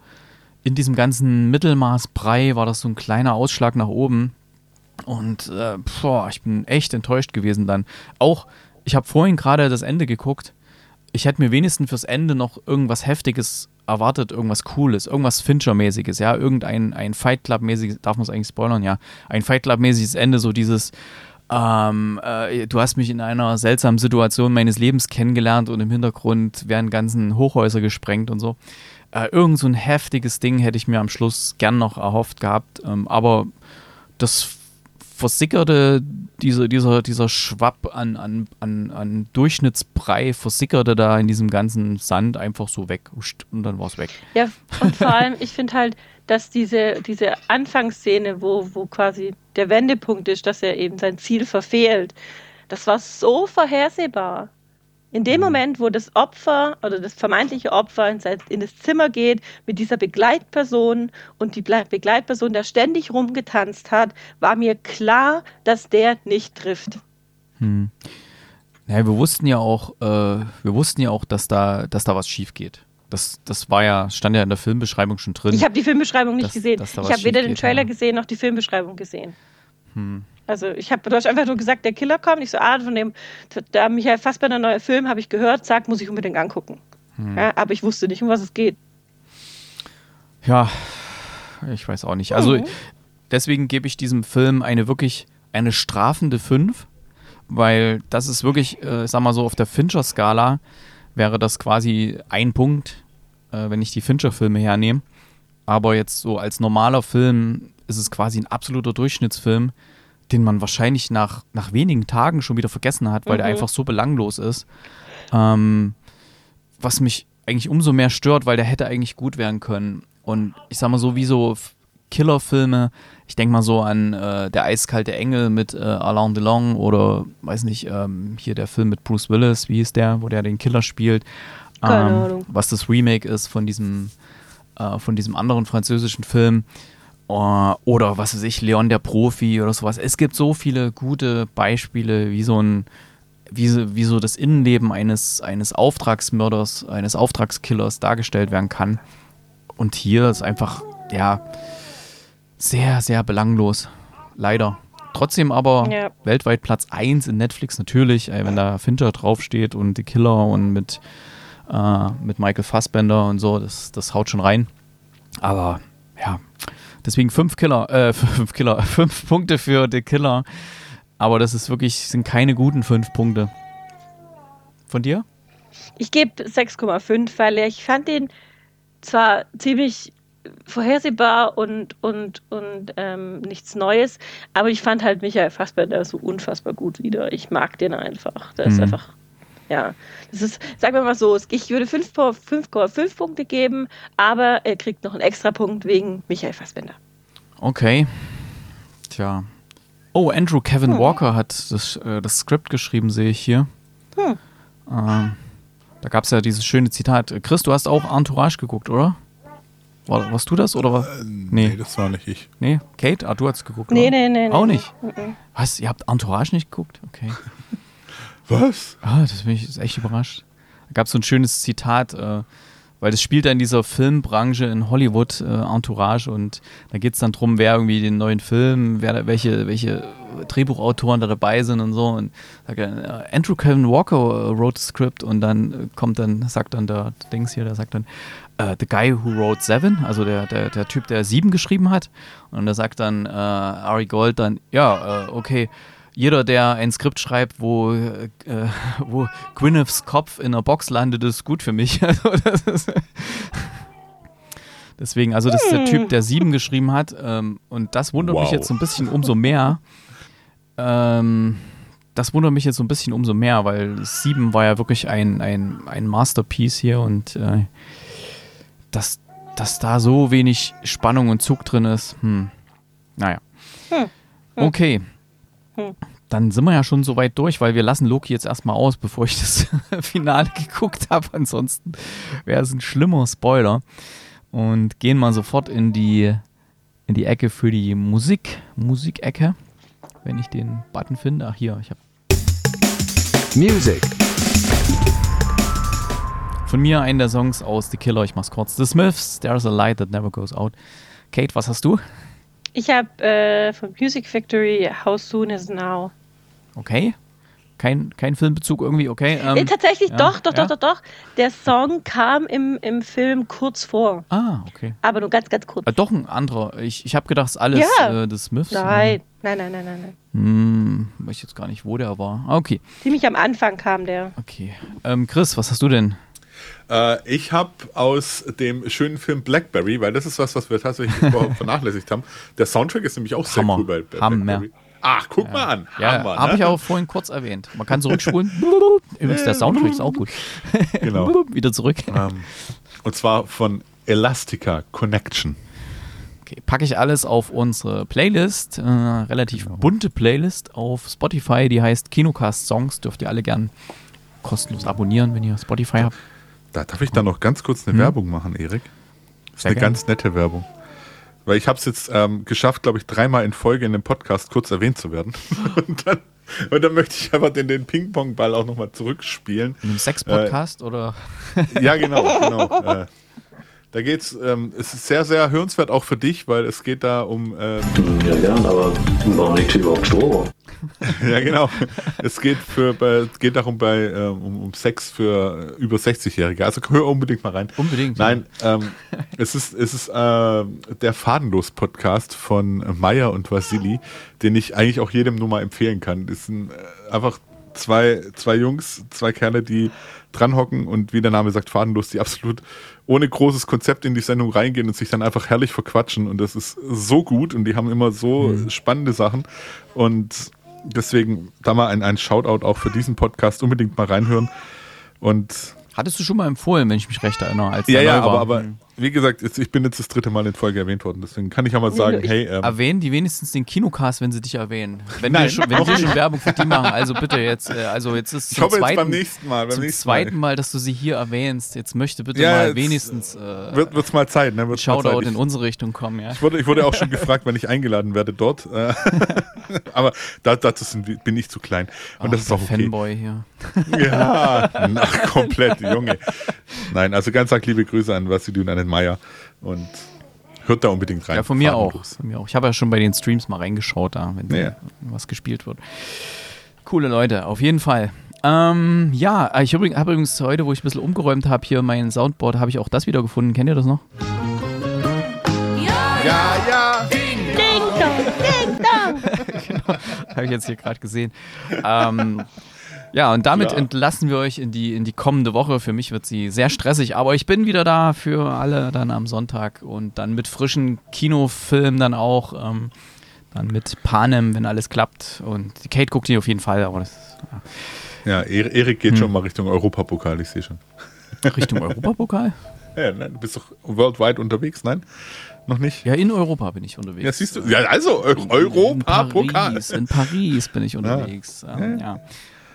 in diesem ganzen Mittelmaß-Brei war das so ein kleiner Ausschlag nach oben. Und äh, boah, ich bin echt enttäuscht gewesen dann. Auch, ich habe vorhin gerade das Ende geguckt. Ich hätte mir wenigstens fürs Ende noch irgendwas Heftiges erwartet, irgendwas Cooles, irgendwas Fincher-mäßiges, ja, irgendein ein Fight Club-mäßiges, darf man es eigentlich spoilern, ja, ein Fight Club-mäßiges Ende, so dieses, ähm, äh, du hast mich in einer seltsamen Situation meines Lebens kennengelernt und im Hintergrund werden ganzen Hochhäuser gesprengt und so. Äh, irgend so ein heftiges Ding hätte ich mir am Schluss gern noch erhofft gehabt, ähm, aber das versickerte, diese, dieser, dieser Schwapp an, an, an, an Durchschnittsbrei versickerte da in diesem ganzen Sand einfach so weg und dann war es weg. Ja, und vor allem, ich finde halt, dass diese, diese Anfangsszene, wo, wo quasi der Wendepunkt ist, dass er eben sein Ziel verfehlt, das war so vorhersehbar. In dem Moment, wo das Opfer oder das vermeintliche Opfer in, das Zimmer geht mit dieser Begleitperson und die Begleitperson da ständig rumgetanzt hat, war mir klar, dass der nicht trifft. Hm. Naja, wir wussten ja auch, äh, wir wussten ja auch, dass da, dass da was schief geht. Das, das war ja, stand ja in der Filmbeschreibung schon drin. Ich habe die Filmbeschreibung nicht Dass- gesehen. dass da Ich habe weder den Trailer ja. gesehen noch die Filmbeschreibung gesehen. Hm. Also ich habe, hast einfach nur gesagt, der Killer kommt. Ich so, ah, von dem, da Michael Fassbender neuer Film habe ich gehört, sagt, muss ich unbedingt angucken. Hm. Ja, aber ich wusste nicht, um was es geht. Ja, ich weiß auch nicht. Also Mhm. deswegen gebe ich diesem Film eine wirklich eine strafende 5, weil das ist wirklich, äh, sag mal so, auf der Fincher-Skala wäre das quasi ein Punkt, äh, wenn ich die Fincher-Filme hernehme. Aber jetzt so als normaler Film ist es quasi ein absoluter Durchschnittsfilm, den man wahrscheinlich nach, nach wenigen Tagen schon wieder vergessen hat, weil der Mhm. einfach so belanglos ist. Ähm, was mich eigentlich umso mehr stört, weil der hätte eigentlich gut werden können. Und ich sag mal so, wie so Killerfilme, ich denke mal so an äh, Der eiskalte Engel mit äh, Alain Delon oder, weiß nicht, ähm, hier der Film mit Bruce Willis, wie hieß der, wo der den Killer spielt. Ähm. Was das Remake ist von diesem, äh, von diesem anderen französischen Film. Äh, oder was weiß ich, Leon der Profi oder sowas. Es gibt so viele gute Beispiele, wie so ein, wie so, wie so das Innenleben eines, eines Auftragsmörders, eines Auftragskillers dargestellt werden kann. Und hier ist einfach, ja, sehr, sehr belanglos. Leider. Trotzdem aber Ja. weltweit Platz 1 in Netflix natürlich, wenn da Fincher draufsteht und die Killer und mit, äh, mit Michael Fassbender und so, das, das haut schon rein. Aber ja, deswegen fünf Killer, äh, fünf Killer, fünf Punkte für The Killer. Aber das ist wirklich, sind keine guten fünf Punkte. Von dir? Ich gebe 6,5, weil ich fand den zwar ziemlich vorhersehbar und, und, und ähm, nichts Neues, aber ich fand halt Michael Fassbender so unfassbar gut wieder. Ich mag den einfach. Der ist Mhm. einfach Ja, das ist, sagen wir mal so, ich würde 5,5 Punkte geben, aber er kriegt noch einen extra Punkt wegen Michael Fassbender. Okay. Tja. Oh, Andrew Kevin hm. Walker hat das, äh, das Skript geschrieben, sehe ich hier. Hm. Ähm, da gab es ja dieses schöne Zitat. Chris, du hast auch Entourage geguckt, oder? War, warst du das oder was? Äh, nee. nee. das war nicht ich. Nee, Kate? Ah, du hast geguckt. Nee, nee, nee. Auch nicht? Nee. Was? Ihr habt Entourage nicht geguckt? Okay. was? Ah, das bin ich echt überrascht. Da gab es so ein schönes Zitat. Äh, weil das spielt ja in dieser Filmbranche in Hollywood, äh, Entourage, und da geht es dann darum, wer irgendwie den neuen Film, wer, welche, welche Drehbuchautoren da dabei sind und so. Und sagt er, äh, Andrew Kevin Walker äh, wrote the script und dann äh, kommt dann, sagt dann der Dings hier, der sagt dann, uh, The Guy Who Wrote Seven, also der, der, der Typ, der Sieben geschrieben hat. Und da sagt dann äh, Ari Gold dann, ja, äh, okay, jeder, der ein Skript schreibt, wo, äh, wo Gwyneths Kopf in einer Box landet, ist gut für mich. Also ist Deswegen, also das ist der Typ, der sieben geschrieben hat. Ähm, und das wundert wow. mich jetzt so ein bisschen umso mehr. Ähm, das wundert mich jetzt so ein bisschen umso mehr, weil sieben war ja wirklich ein, ein, ein Masterpiece hier und äh, dass, dass da so wenig Spannung und Zug drin ist, hm. Naja. Hm. Hm. Okay. Hm. Dann sind wir ja schon so weit durch, weil wir lassen Loki jetzt erstmal aus, bevor ich das Finale geguckt habe. Ansonsten wäre es ein schlimmer Spoiler. Und gehen mal sofort in die, in die Ecke für die Musik, Musikecke. Wenn ich den Button finde. Ach hier, ich habe. Music. Von mir einen der Songs aus The Killer, ich mach's kurz. The Smiths, There's a Light That Never Goes Out. Kate, was hast du? Ich habe äh, von Music Factory How Soon Is Now. Okay. Kein, kein Filmbezug irgendwie, okay. Ähm, nee, tatsächlich ja, doch, doch, ja? doch, doch, doch. Der Song kam im, im Film kurz vor. Ah, okay. Aber nur ganz, ganz kurz. Äh, doch ein anderer. Ich, ich habe gedacht, es ist alles ja. äh, des Smiths. Nein, nein, nein, nein, nein. nein. Hm, weiß jetzt gar nicht, wo der war. Ah, okay. Ziemlich am Anfang kam der. Okay. Ähm, Chris, was hast du denn? Äh, ich habe aus dem schönen Film Blackberry, weil das ist was, was wir tatsächlich vernachlässigt haben. Der Soundtrack ist nämlich auch sehr Hammer. cool bei, Blackberry. Ach, guck ja. mal an. Ja, habe ne? ich auch vorhin kurz erwähnt. Man kann zurückspulen. Übrigens, der Soundtrack ist auch gut. Genau. Wieder zurück. Um, ähm, und zwar von Elastica Connection. Okay, packe ich alles auf unsere Playlist, äh, relativ genau. bunte Playlist auf Spotify, die heißt Kinocast Songs. Dürft ihr alle gern kostenlos abonnieren, wenn ihr Spotify habt. Da darf ich da noch ganz kurz eine hm. Werbung machen, Erik. Das ist Sehr eine gern. ganz nette Werbung. Weil ich habe es jetzt ähm, geschafft, glaube ich, dreimal in Folge in dem Podcast kurz erwähnt zu werden. Und dann, und dann möchte ich einfach den, den Ping-Pong-Ball auch nochmal zurückspielen. In einem Sex-Podcast äh, oder? Ja, genau, genau. äh, da geht's, ähm, es ist sehr, sehr hörenswert auch für dich, weil es geht da um. Ähm, ja, gern, aber warum liegt hier überhaupt Stroh? ja, genau. Es geht, für, bei, geht darum bei, ähm, um, um Sex für über 60-Jährige. Also hör unbedingt mal rein. Unbedingt. Nein, ähm, es ist, es ist äh, der Fadenlos-Podcast von Maya und Vasili, den ich eigentlich auch jedem nur mal empfehlen kann. Das sind äh, einfach zwei, zwei Jungs, zwei Kerle, die dranhocken und wie der Name sagt, fadenlos, die absolut ohne großes Konzept in die Sendung reingehen und sich dann einfach herrlich verquatschen. Und das ist so gut und die haben immer so mhm. spannende Sachen. Und deswegen da mal ein, ein Shoutout auch für diesen Podcast. Unbedingt mal reinhören. Und Hattest du schon mal empfohlen, wenn ich mich recht erinnere, als Ja, ja, aber, aber wie gesagt, ich bin jetzt das dritte Mal in Folge erwähnt worden, deswegen kann ich auch mal sagen, hey. Ähm, erwähnen die wenigstens den Kinocast, wenn sie dich erwähnen. Wenn Nein, wir schon, wenn wir schon Werbung für die machen, also bitte jetzt, äh, also jetzt ist es zum, zweiten, beim nächsten Mal, beim zum nächsten zweiten Mal. dass du sie hier erwähnst. Jetzt möchte bitte ja, mal wenigstens äh, wird es mal Zeit, ne? Wird's Shoutout in unsere Richtung kommen, ja. Ich wurde, ich wurde auch schon gefragt, wenn ich eingeladen werde dort, äh, aber da, dazu sind, bin ich zu klein und oh, das ist auch okay. Fanboy hier. Ja, ach, komplett, Junge. Nein, also ganz arg liebe Grüße an Vassili und an den Meier. Und hört da unbedingt rein. Ja, von mir, auch, von mir auch. Ich habe ja schon bei den Streams mal reingeschaut, da, wenn ja. was gespielt wird. Coole Leute, auf jeden Fall. Ähm, ja, ich habe übrigens heute, wo ich ein bisschen umgeräumt habe, hier mein Soundboard, habe ich auch das wieder gefunden. Kennt ihr das noch? Ja, ja, ja. Ding dong, ding dong. genau, habe ich jetzt hier gerade gesehen. Ähm, ja, und damit ja. entlassen wir euch in die, in die kommende Woche. Für mich wird sie sehr stressig, aber ich bin wieder da für alle dann am Sonntag und dann mit frischen Kinofilmen dann auch. Ähm, dann mit Panem, wenn alles klappt. Und Kate guckt die auf jeden Fall, aber das ja. Ja, Er- Erik geht schon mal Richtung Europapokal, ich sehe schon. Richtung Europapokal? Ja, nein, du bist doch worldwide unterwegs, nein? Noch nicht? Ja, in Europa bin ich unterwegs. Ja, siehst du? Ja, also Eu- In Europapokal. Paris, in Paris bin ich unterwegs. Ähm, ja.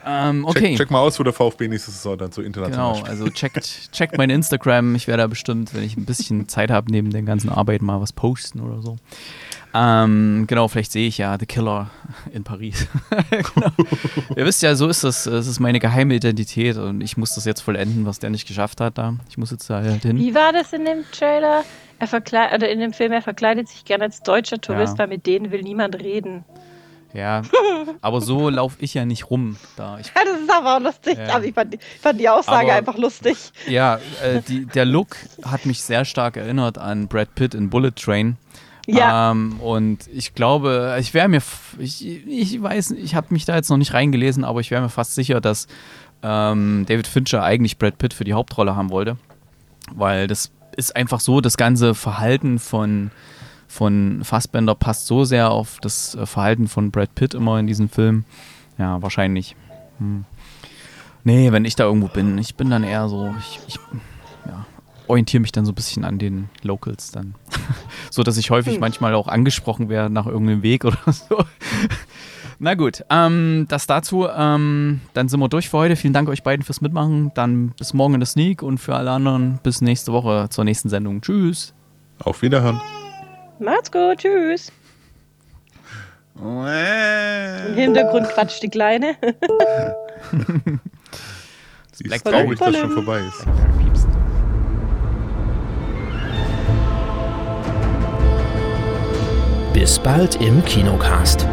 Ähm, okay. Check, check mal aus, wo der VfB nächste Saison dann so international Genau, spielt. also checkt, checkt mein Instagram. Ich werde da bestimmt, wenn ich ein bisschen Zeit habe, neben den ganzen Arbeiten mal was posten oder so. Ähm, genau, vielleicht sehe ich ja The Killer in Paris. genau. Ihr wisst ja, so ist das. Es ist meine geheime Identität und ich muss das jetzt vollenden, was der nicht geschafft hat da. Ich muss jetzt da halt hin. Wie war das in dem Trailer? Er verkleidet, oder in dem Film, er verkleidet sich gerne als deutscher Tourist, Ja. weil mit denen will niemand reden. Ja, aber so laufe ich ja nicht rum da. Ich Ja, das ist aber auch lustig. Ja. Aber ich fand, die- ich fand die Aussage Aber- einfach lustig. Ja, äh, die, der Look hat mich sehr stark erinnert an Brad Pitt in Bullet Train. Ja. Ähm, und ich glaube, ich wäre mir, ich, ich weiß, ich habe mich da jetzt noch nicht reingelesen, aber ich wäre mir fast sicher, dass ähm, David Fincher eigentlich Brad Pitt für die Hauptrolle haben wollte. Weil das ist einfach so, das ganze Verhalten von, von Fassbender passt so sehr auf das äh, Verhalten von Brad Pitt immer in diesem Film. Ja, wahrscheinlich. Hm. Nee, wenn ich da irgendwo bin, ich bin dann eher so, ich, ich ja, orientiere mich dann so ein bisschen an den Locals dann. so dass ich häufig manchmal auch angesprochen werde nach irgendeinem Weg oder so. Na gut, ähm, das dazu. Ähm, dann sind wir durch für heute. Vielen Dank euch beiden fürs Mitmachen. Dann bis morgen in der Sneak und für alle anderen bis nächste Woche zur nächsten Sendung. Tschüss. Auf Wiederhören. Macht's gut, tschüss. Im Hintergrund quatscht die Kleine. Sie ist traurig, dass schon vorbei ist. Bis bald im Kinocast.